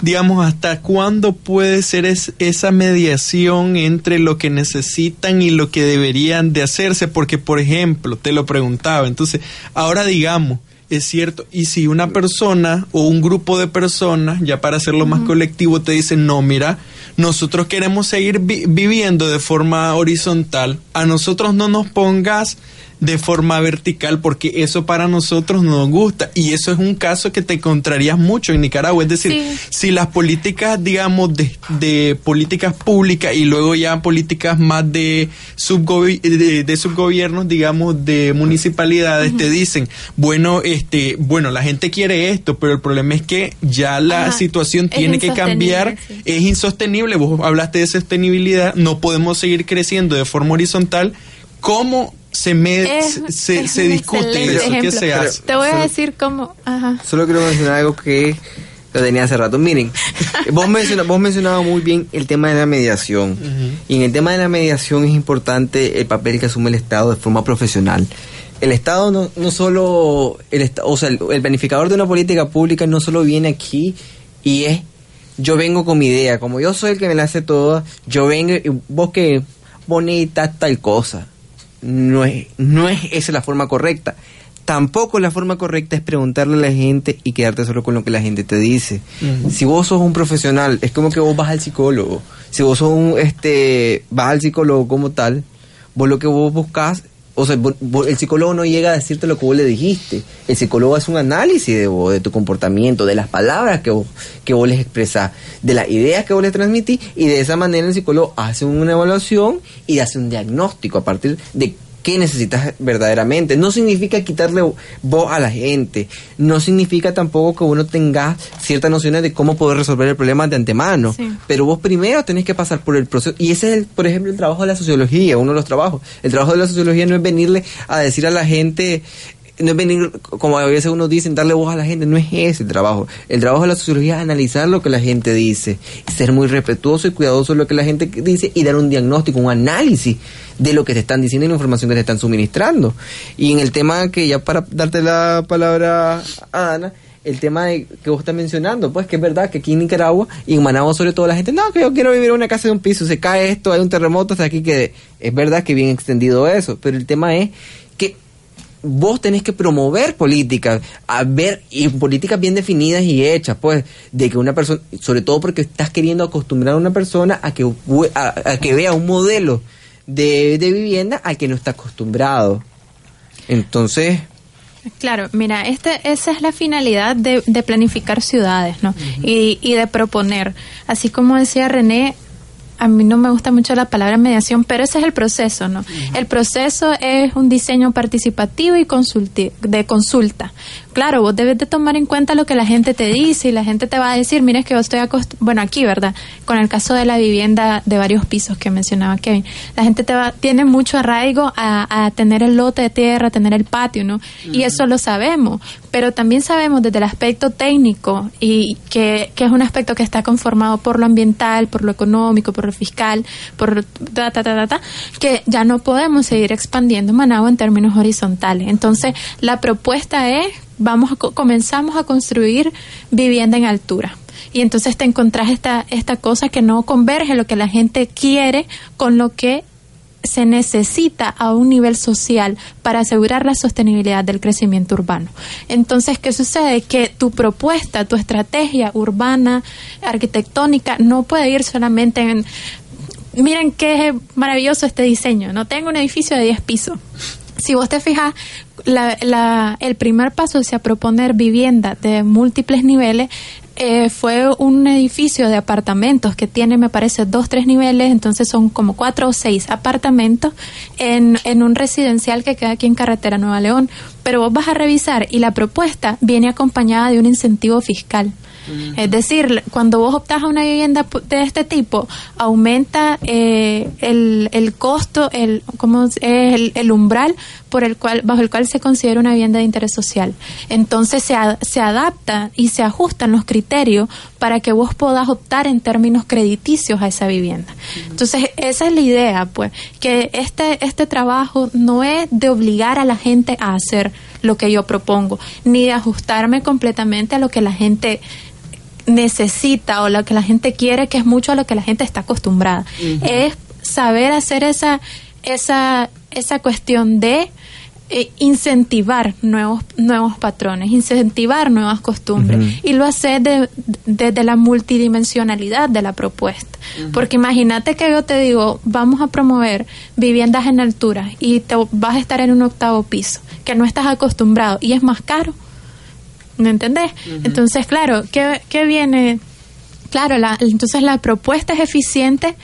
digamos, hasta cuándo puede ser esa mediación entre lo que necesitan y lo que deberían de hacerse, porque, por ejemplo, te lo preguntaba, entonces, ahora digamos, es cierto, y si una persona o un grupo de personas, ya para hacerlo más colectivo, te dicen, no, mira, nosotros queremos seguir viviendo de forma horizontal, a nosotros no nos pongas de forma vertical porque eso para nosotros no nos gusta. Y eso es un caso que te encontrarías mucho en Nicaragua. Es decir, si las políticas, digamos, de, políticas públicas y luego ya políticas más de, de, subgobiernos, digamos, de municipalidades, te dicen, bueno, este, bueno, la gente quiere esto, pero el problema es que ya la situación tiene que cambiar, es insostenible, vos hablaste de sostenibilidad, no podemos seguir creciendo de forma horizontal. ¿Cómo se, me, se, se discute eso, ¿qué se hace? Te voy a decir cómo... Ajá. Solo quiero mencionar algo que lo tenía hace rato. Miren, vos, vos mencionabas muy bien el tema de la mediación. Y en el tema de la mediación es importante el papel que asume el Estado de forma profesional. El Estado no, no solo, el, o sea, el, el planificador de una política pública no solo viene aquí y es, yo vengo con mi idea, como yo soy el que me la hace todo, yo vengo y vos que bonita tal cosa no es, no es esa la forma correcta. Tampoco la forma correcta es preguntarle a la gente y quedarte solo con lo que la gente te dice. Si vos sos un profesional, es como que vos vas al psicólogo. Si vos sos un, este, vas al psicólogo como tal, vos lo que vos buscas o sea, el psicólogo no llega a decirte lo que vos le dijiste. El psicólogo hace un análisis de vos, de tu comportamiento, de las palabras que vos, que vos les expresás, de las ideas que vos les transmitís, y de esa manera el psicólogo hace una evaluación y hace un diagnóstico a partir de qué necesitas verdaderamente. No significa quitarle voz a la gente, no significa tampoco que uno tenga ciertas nociones de cómo poder resolver el problema de antemano, pero vos primero tenés que pasar por el proceso, y ese es, el, por ejemplo, el trabajo de la sociología, uno de los trabajos. El trabajo de la sociología no es venirle a decir a la gente, no es venir, como a veces uno dice, darle voz a la gente, no es ese el trabajo. El trabajo de la sociología es analizar lo que la gente dice, ser muy respetuoso y cuidadoso de lo que la gente dice y dar un diagnóstico, un análisis de lo que te están diciendo y la información que te están suministrando. Y en el tema que ya para darte la palabra a Ana, el tema de, que vos estás mencionando, pues que es verdad que aquí en Nicaragua y en Managua sobre todo la gente, no, que yo quiero vivir en una casa de un piso, se cae esto, hay un terremoto hasta aquí que es verdad que bien extendido eso, pero el tema es vos tenés que promover políticas, a ver, y políticas bien definidas y hechas, pues, de que una persona, sobre todo porque estás queriendo acostumbrar a una persona a que, a que vea un modelo de, vivienda al que no está acostumbrado. Entonces... Claro, mira, este, esa es la finalidad de, de planificar ciudades, ¿no? y, y de proponer. Así como decía René, a mí no me gusta mucho la palabra mediación, pero ese es el proceso, ¿no? El proceso es un diseño participativo y de consulta claro, vos debes de tomar en cuenta lo que la gente te dice y la gente te va a decir, mira, es que yo estoy acostumbrado, bueno, aquí, ¿verdad? Con el caso de la vivienda de varios pisos que mencionaba Kevin, la gente te va, tiene mucho arraigo a, tener el lote de tierra, a tener el patio, ¿no? Y eso lo sabemos, pero también sabemos desde el aspecto técnico y que, que, es un aspecto que está conformado por lo ambiental, por lo económico, por lo fiscal, por ta, ta, ta, ta, que ya no podemos seguir expandiendo Managua en términos horizontales. Entonces, la propuesta es vamos a, comenzamos a construir vivienda en altura. Y entonces te encontrás esta, esta cosa que no converge lo que la gente quiere con lo que se necesita a un nivel social para asegurar la sostenibilidad del crecimiento urbano. Entonces, ¿qué sucede? Que tu propuesta, tu estrategia urbana, arquitectónica, no puede ir solamente en, miren qué maravilloso este diseño, no tengo un edificio de 10 pisos si vos te fijas, la, el primer paso hacia proponer vivienda de múltiples niveles eh, fue un edificio de apartamentos que tiene, me parece, dos, tres niveles, entonces son como cuatro o seis apartamentos en, en un residencial que queda aquí en Carretera Nueva León. Pero vos vas a revisar y la propuesta viene acompañada de un incentivo fiscal. Es decir, cuando vos optas a una vivienda de este tipo, aumenta eh, el, el costo, el, ¿cómo es? El, el, umbral por el cual, bajo el cual se considera una vivienda de interés social. Entonces se, se adapta y se ajustan los criterios para que vos puedas optar en términos crediticios a esa vivienda. Entonces, esa es la idea, pues, que este, este trabajo no es de obligar a la gente a hacer lo que yo propongo, ni de ajustarme completamente a lo que la gente necesita o lo que la gente quiere, que es mucho a lo que la gente está acostumbrada. Es saber hacer esa, esa, esa cuestión de eh, incentivar nuevos nuevos patrones, incentivar nuevas costumbres y lo hace desde la multidimensionalidad de la propuesta. Porque imagínate que yo te digo, vamos a promover viviendas en altura y te vas a estar en un octavo piso, que no estás acostumbrado y es más caro. ¿Me entendés? Entonces, claro, ¿qué, ¿qué viene? Claro, la, entonces la propuesta es eficiente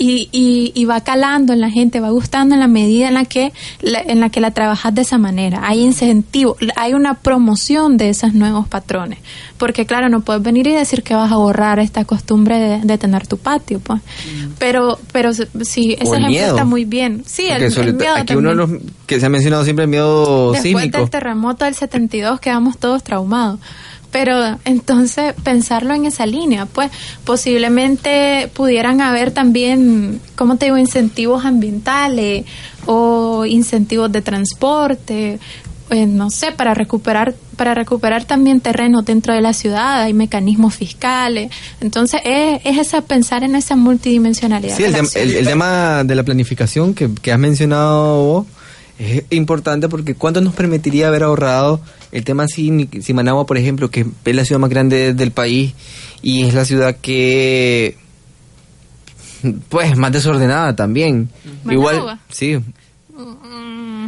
y, y, y, va calando en la gente, va gustando en la medida en la que la, en la que la trabajas de esa manera. Hay incentivo, hay una promoción de esos nuevos patrones, porque claro, no puedes venir y decir que vas a borrar esta costumbre de, de tener tu patio, pues. Mm. Pero, pero sí, ese ejemplo está muy bien. Sí, el, el, miedo aquí uno de los que se ha mencionado siempre el miedo Después sísmico. del terremoto del 72 quedamos todos traumados. Pero entonces pensarlo en esa línea, pues posiblemente pudieran haber también, ¿cómo te digo?, incentivos ambientales o incentivos de transporte, eh, no sé, para recuperar para recuperar también terreno dentro de la ciudad, hay mecanismos fiscales. Entonces es, es esa pensar en esa multidimensionalidad. Sí, el, el, el, tema de la planificación que, que has mencionado vos es importante porque ¿cuánto nos permitiría haber ahorrado el tema si, si Managua, por ejemplo, que es la ciudad más grande del país y es la ciudad que pues más desordenada también. Managua. Igual, sí. Mm.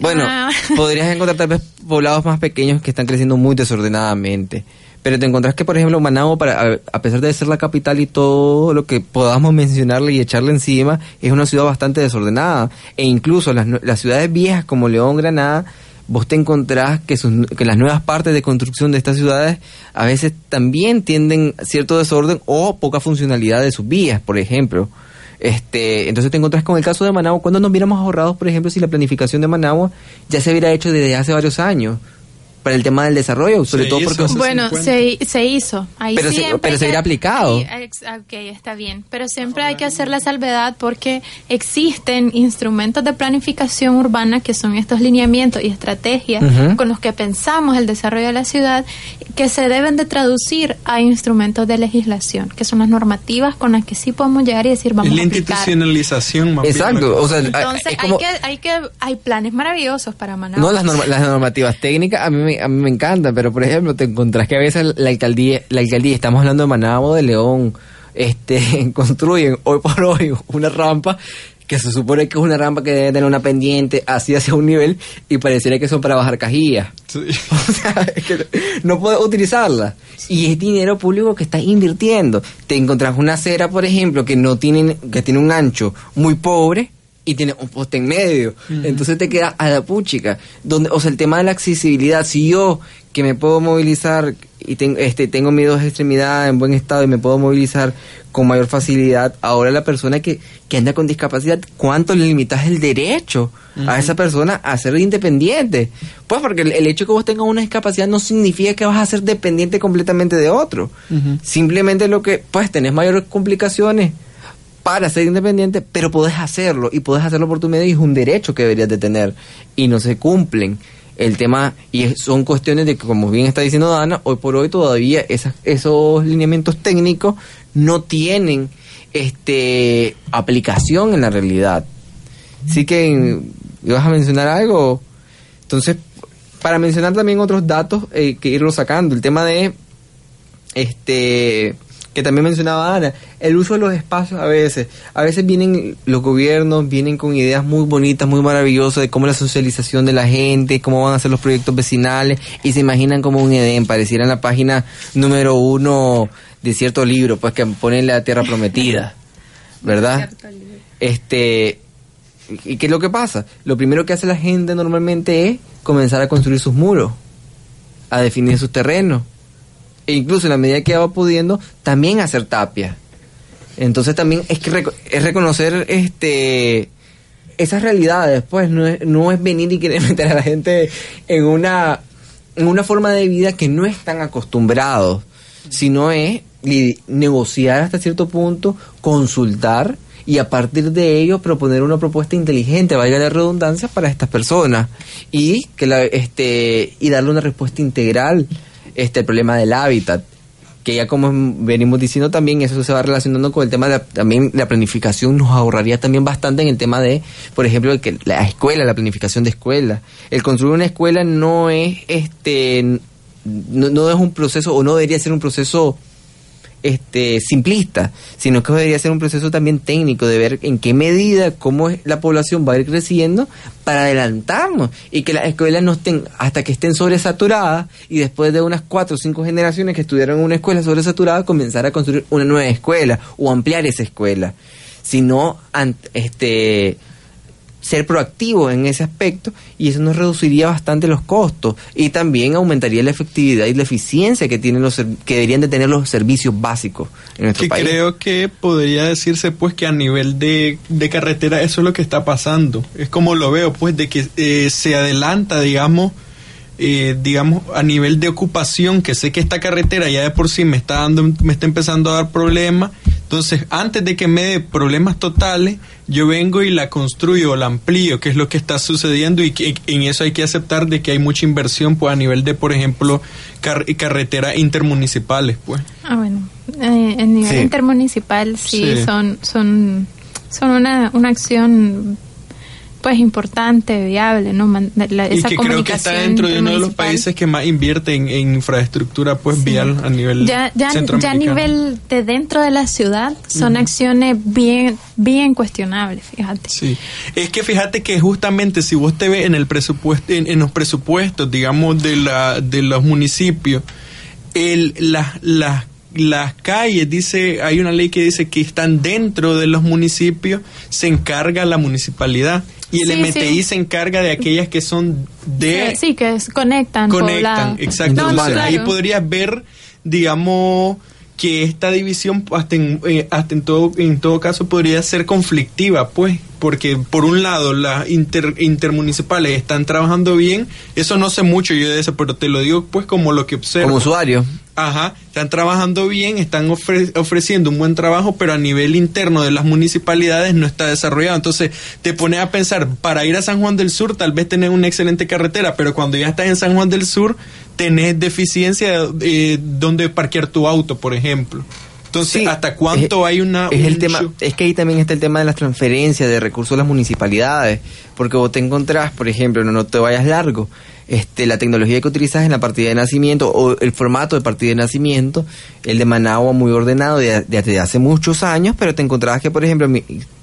Bueno, Ah. podrías encontrar tal vez poblados más pequeños que están creciendo muy desordenadamente. Pero te encontrás que, por ejemplo, Managua, para, a, pesar de ser la capital y todo lo que podamos mencionarle y echarle encima, es una ciudad bastante desordenada. E incluso las, ciudades viejas como León, Granada, vos te encontrás que, sus, que las nuevas partes de construcción de estas ciudades a veces también tienden cierto desorden o poca funcionalidad de sus vías, por ejemplo. Este, entonces te encontrás con el caso de Managua, cuando nos hubiéramos ahorrado, por ejemplo, si la planificación de Managua ya se hubiera hecho desde hace varios años para el tema del desarrollo, sobre Se todo porque... Bueno, 50. se, se hizo. Ahí Pero se- siempre pero hay se que- irá aplicado. Ok, está bien. Pero siempre hay que hacer la salvedad porque existen instrumentos de planificación urbana que son estos lineamientos y estrategias con los que pensamos el desarrollo de la ciudad que se deben de traducir a instrumentos de legislación, que son las normativas con las que sí podemos llegar y decir vamos la a aplicar. institucionalización más Exacto, la o sea, Entonces es como... hay que hay que hay planes maravillosos para Managua. No, las, norma- las normativas técnicas a mí, me, a mí me encantan, pero por ejemplo, te encontrás que a veces la alcaldía, la alcaldía estamos hablando de Manabo, de León, este, construyen hoy por hoy una rampa que se supone que es una rampa que debe tener una pendiente así hacia un nivel y pareciera que son para bajar cajillas. Sí. O sea, es que no puedes utilizarla. Y es dinero público que estás invirtiendo. Te encontrás una acera, por ejemplo, que no tiene, que tiene un ancho muy pobre y tiene un poste en medio. Entonces te queda a la puchica. Donde, o sea, el tema de la accesibilidad, si yo que me puedo movilizar y ten- este, tengo mis dos extremidades en buen estado y me puedo movilizar con mayor facilidad, ahora la persona que, que anda con discapacidad, ¿cuánto le limitas el derecho a esa persona a ser independiente? Pues porque el, el hecho de que vos tengas una discapacidad no significa que vas a ser dependiente completamente de otro. Simplemente lo que, pues tenés mayores complicaciones para ser independiente, pero podés hacerlo y podés hacerlo por tu medio y es un derecho que deberías de tener y no se cumplen. El tema, y son cuestiones de que, como bien está diciendo Dana, hoy por hoy todavía esas, esos lineamientos técnicos no tienen este aplicación en la realidad. Así que, ¿ibas a mencionar algo? Entonces, para mencionar también otros datos eh, que irlo sacando, el tema de este que también mencionaba Ana, el uso de los espacios a veces, a veces vienen los gobiernos, vienen con ideas muy bonitas, muy maravillosas de cómo la socialización de la gente, cómo van a ser los proyectos vecinales y se imaginan como un Edén, pareciera en la página número uno de cierto libro, pues que ponen la tierra prometida, ¿verdad? Este, ¿y qué es lo que pasa? Lo primero que hace la gente normalmente es comenzar a construir sus muros, a definir sus terrenos e incluso en la medida que va pudiendo también hacer tapia. Entonces también es que es reconocer este esas realidades pues no es, no es venir y querer meter a la gente en una en una forma de vida que no están acostumbrados sino es negociar hasta cierto punto, consultar y a partir de ello proponer una propuesta inteligente, vaya la redundancia, para estas personas. Y que la, este y darle una respuesta integral este el problema del hábitat que ya como venimos diciendo también eso se va relacionando con el tema de la, también la planificación nos ahorraría también bastante en el tema de por ejemplo que la escuela la planificación de escuela. El construir una escuela no es este no, no es un proceso o no debería ser un proceso este, simplista, sino que debería ser un proceso también técnico de ver en qué medida, cómo la población va a ir creciendo para adelantarnos y que las escuelas no estén, hasta que estén sobresaturadas y después de unas cuatro o cinco generaciones que estudiaron en una escuela sobresaturada, comenzar a construir una nueva escuela o ampliar esa escuela. Sino, este, ser proactivo en ese aspecto y eso nos reduciría bastante los costos y también aumentaría la efectividad y la eficiencia que tienen los que deberían de tener los servicios básicos en nuestro que país. Creo que podría decirse pues que a nivel de, de, carretera eso es lo que está pasando. Es como lo veo pues de que eh, se adelanta digamos eh, digamos, a nivel de ocupación, que sé que esta carretera ya de por sí me está dando, me está empezando a dar problemas, entonces antes de que me dé problemas totales, yo vengo y la construyo la amplío, que es lo que está sucediendo y que en eso hay que aceptar de que hay mucha inversión, pues a nivel de, por ejemplo, carreteras intermunicipales, pues. Ah, bueno, eh, en nivel intermunicipal sí, son, son, son una, una acción pues importante, viable, ¿no? La, y que creo que está dentro de uno de los países que más invierte en, infraestructura pues vial a nivel ya, ya, ya a nivel de dentro de la ciudad son acciones bien bien cuestionables, fíjate. Sí. Es que fíjate que justamente si vos te ves en el presupuesto en, los presupuestos, digamos de la de los municipios el las las las calles, dice, hay una ley que dice que están dentro de los municipios, se encarga la municipalidad y el MTI se encarga de aquellas que son de... Sí, que conectan. Conectan, exacto. Ahí podrías ver, digamos, que esta división hasta en, eh, hasta en todo en todo caso podría ser conflictiva pues porque por un lado las intermunicipales están trabajando bien eso no sé mucho yo de eso pero te lo digo pues como lo que observo como usuario Ajá, están trabajando bien, están ofreciendo un buen trabajo, pero a nivel interno de las municipalidades no está desarrollado. Entonces te pones a pensar, para ir a San Juan del Sur tal vez tenés una excelente carretera, pero cuando ya estás en San Juan del Sur tenés deficiencia de eh, donde parquear tu auto, por ejemplo. Entonces, ¿hasta cuánto hay una... Es, el tema, es que ahí también está el tema de las transferencias de recursos a las municipalidades, porque vos te encontrás, por ejemplo, no, no te vayas largo, este, la tecnología que utilizas en la partida de nacimiento o el formato de partida de nacimiento, el de Managua muy ordenado desde hace muchos años, pero te encontrabas que, por ejemplo,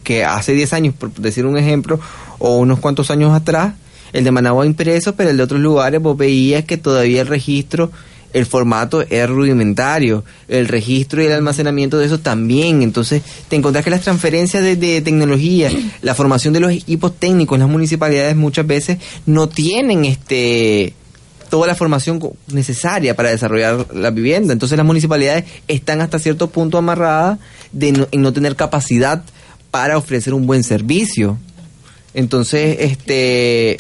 que hace 10 años, por decir un ejemplo, o unos cuantos años atrás, el de Managua impreso, pero el de otros lugares vos veías que todavía el registro el formato es rudimentario, el registro y el almacenamiento de eso también. Entonces, te encontrás que las transferencias de, tecnología, la formación de los equipos técnicos en las municipalidades muchas veces no tienen este toda la formación necesaria para desarrollar la vivienda. Entonces, las municipalidades están hasta cierto punto amarradas de en no tener capacidad para ofrecer un buen servicio. Entonces, este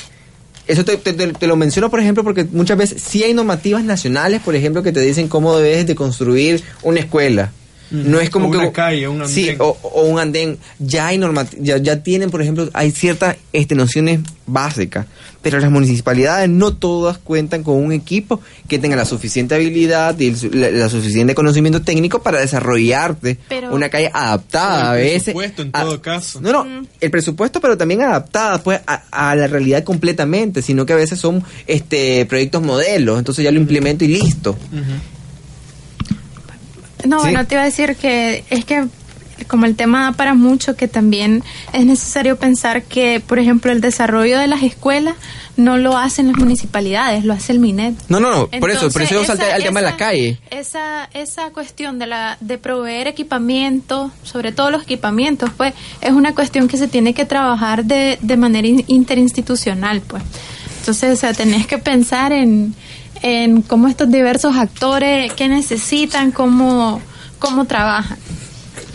eso te, lo menciono, por ejemplo, porque muchas veces sí hay normativas nacionales, por ejemplo, que te dicen cómo debes de construir una escuela. No es como que una calle, un andén. Sí, o, un andén. Ya hay ya, ya tienen, por ejemplo, hay ciertas este, nociones básicas, pero las municipalidades no todas cuentan con un equipo que tenga la suficiente habilidad y el, la, suficiente conocimiento técnico para desarrollarte una calle adaptada a veces. El presupuesto en todo caso. No, no, el presupuesto, pero también adaptada pues a, la realidad completamente, sino que a veces son este proyectos modelos, entonces ya lo implemento y listo. No, bueno, te iba a decir que es que como el tema da para mucho, que también es necesario pensar que, por ejemplo, el desarrollo de las escuelas no lo hacen las municipalidades, lo hace el MINET. No, no, no, por eso, por eso salté al tema de la calle. Esa, esa cuestión de, la, de proveer equipamiento, sobre todo los equipamientos, pues es una cuestión que se tiene que trabajar de, de manera interinstitucional, pues. Entonces, o sea, tenés que pensar en, en cómo estos diversos actores, qué necesitan, cómo, cómo trabajan.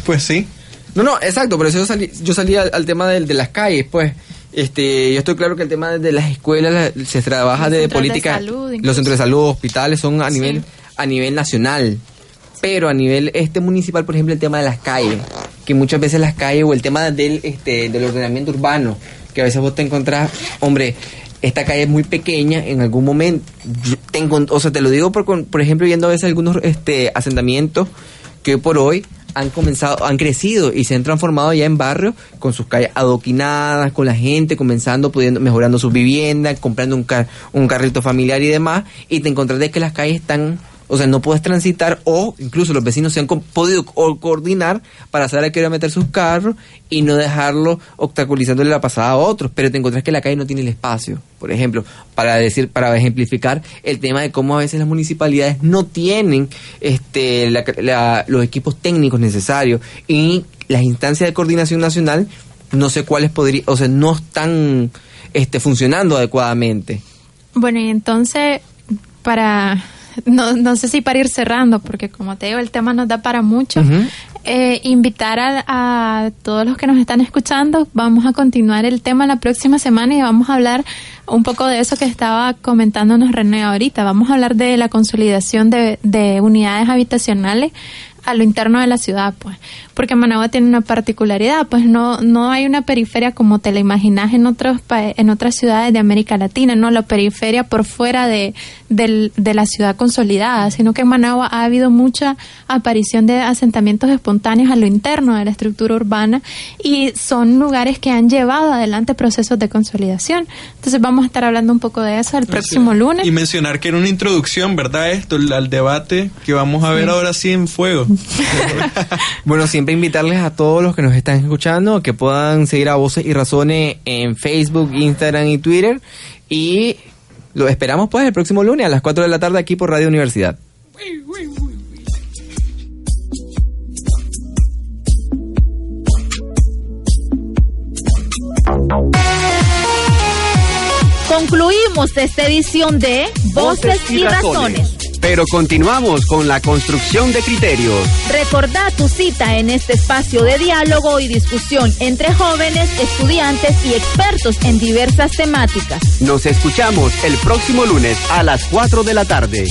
Pues sí. No, no, exacto, por eso yo salí, yo salí al, tema de, de, las calles, pues. Este, yo estoy claro que el tema de las escuelas se trabaja de política, los centros de salud, hospitales son a nivel a nivel nacional, pero a nivel este municipal, por ejemplo, el tema de las calles, que muchas veces las calles o el tema del, este, del ordenamiento urbano, que a veces vos te encontrás, hombre, esta calle es muy pequeña en algún momento. tengo, o sea, te lo digo por, por ejemplo, viendo a veces algunos este, asentamientos que por hoy han comenzado, han crecido y se han transformado ya en barrios con sus calles adoquinadas, con la gente comenzando, pudiendo, mejorando sus viviendas, comprando un, un carrito familiar y demás, y te encontrás de que las calles están o sea, no puedes transitar o incluso los vecinos se han podido coordinar para saber a qué hora meter sus carros y no dejarlo obstaculizándole la pasada a otros, pero te encuentras que la calle no tiene el espacio. Por ejemplo, para decir, para ejemplificar el tema de cómo a veces las municipalidades no tienen este, los equipos técnicos necesarios y las instancias de coordinación nacional no sé cuáles podrían, o sea, no están este, funcionando adecuadamente. Bueno, y entonces, para no, no sé si para ir cerrando, porque como te digo, el tema nos da para mucho. eh, invitar a, a, todos los que nos están escuchando, vamos a continuar el tema la próxima semana y vamos a hablar un poco de eso que estaba comentándonos René ahorita. Vamos a hablar de la consolidación de, de unidades habitacionales a lo interno de la ciudad, pues, porque Managua tiene una particularidad, pues no no hay una periferia como te la imaginas en otros en otras ciudades de América Latina, no la periferia por fuera de, de, la ciudad consolidada, sino que en Managua ha habido mucha aparición de asentamientos espontáneos a lo interno de la estructura urbana y son lugares que han llevado adelante procesos de consolidación. Entonces vamos a estar hablando un poco de eso el próximo lunes. Y mencionar que era una introducción, ¿verdad? Esto, al debate que vamos a ver ahora sí en fuego. bueno, siempre invitarles a todos los que nos están escuchando que puedan seguir a Voces y Razones en Facebook, Instagram y Twitter. Y lo esperamos pues el próximo lunes a las 4 de la tarde aquí por Radio Universidad. Concluimos esta edición de Voces, y, razones pero continuamos con la construcción de criterios. Recordá tu cita en este espacio de diálogo y discusión entre jóvenes, estudiantes y expertos en diversas temáticas. Nos escuchamos el próximo lunes a las 4 de la tarde.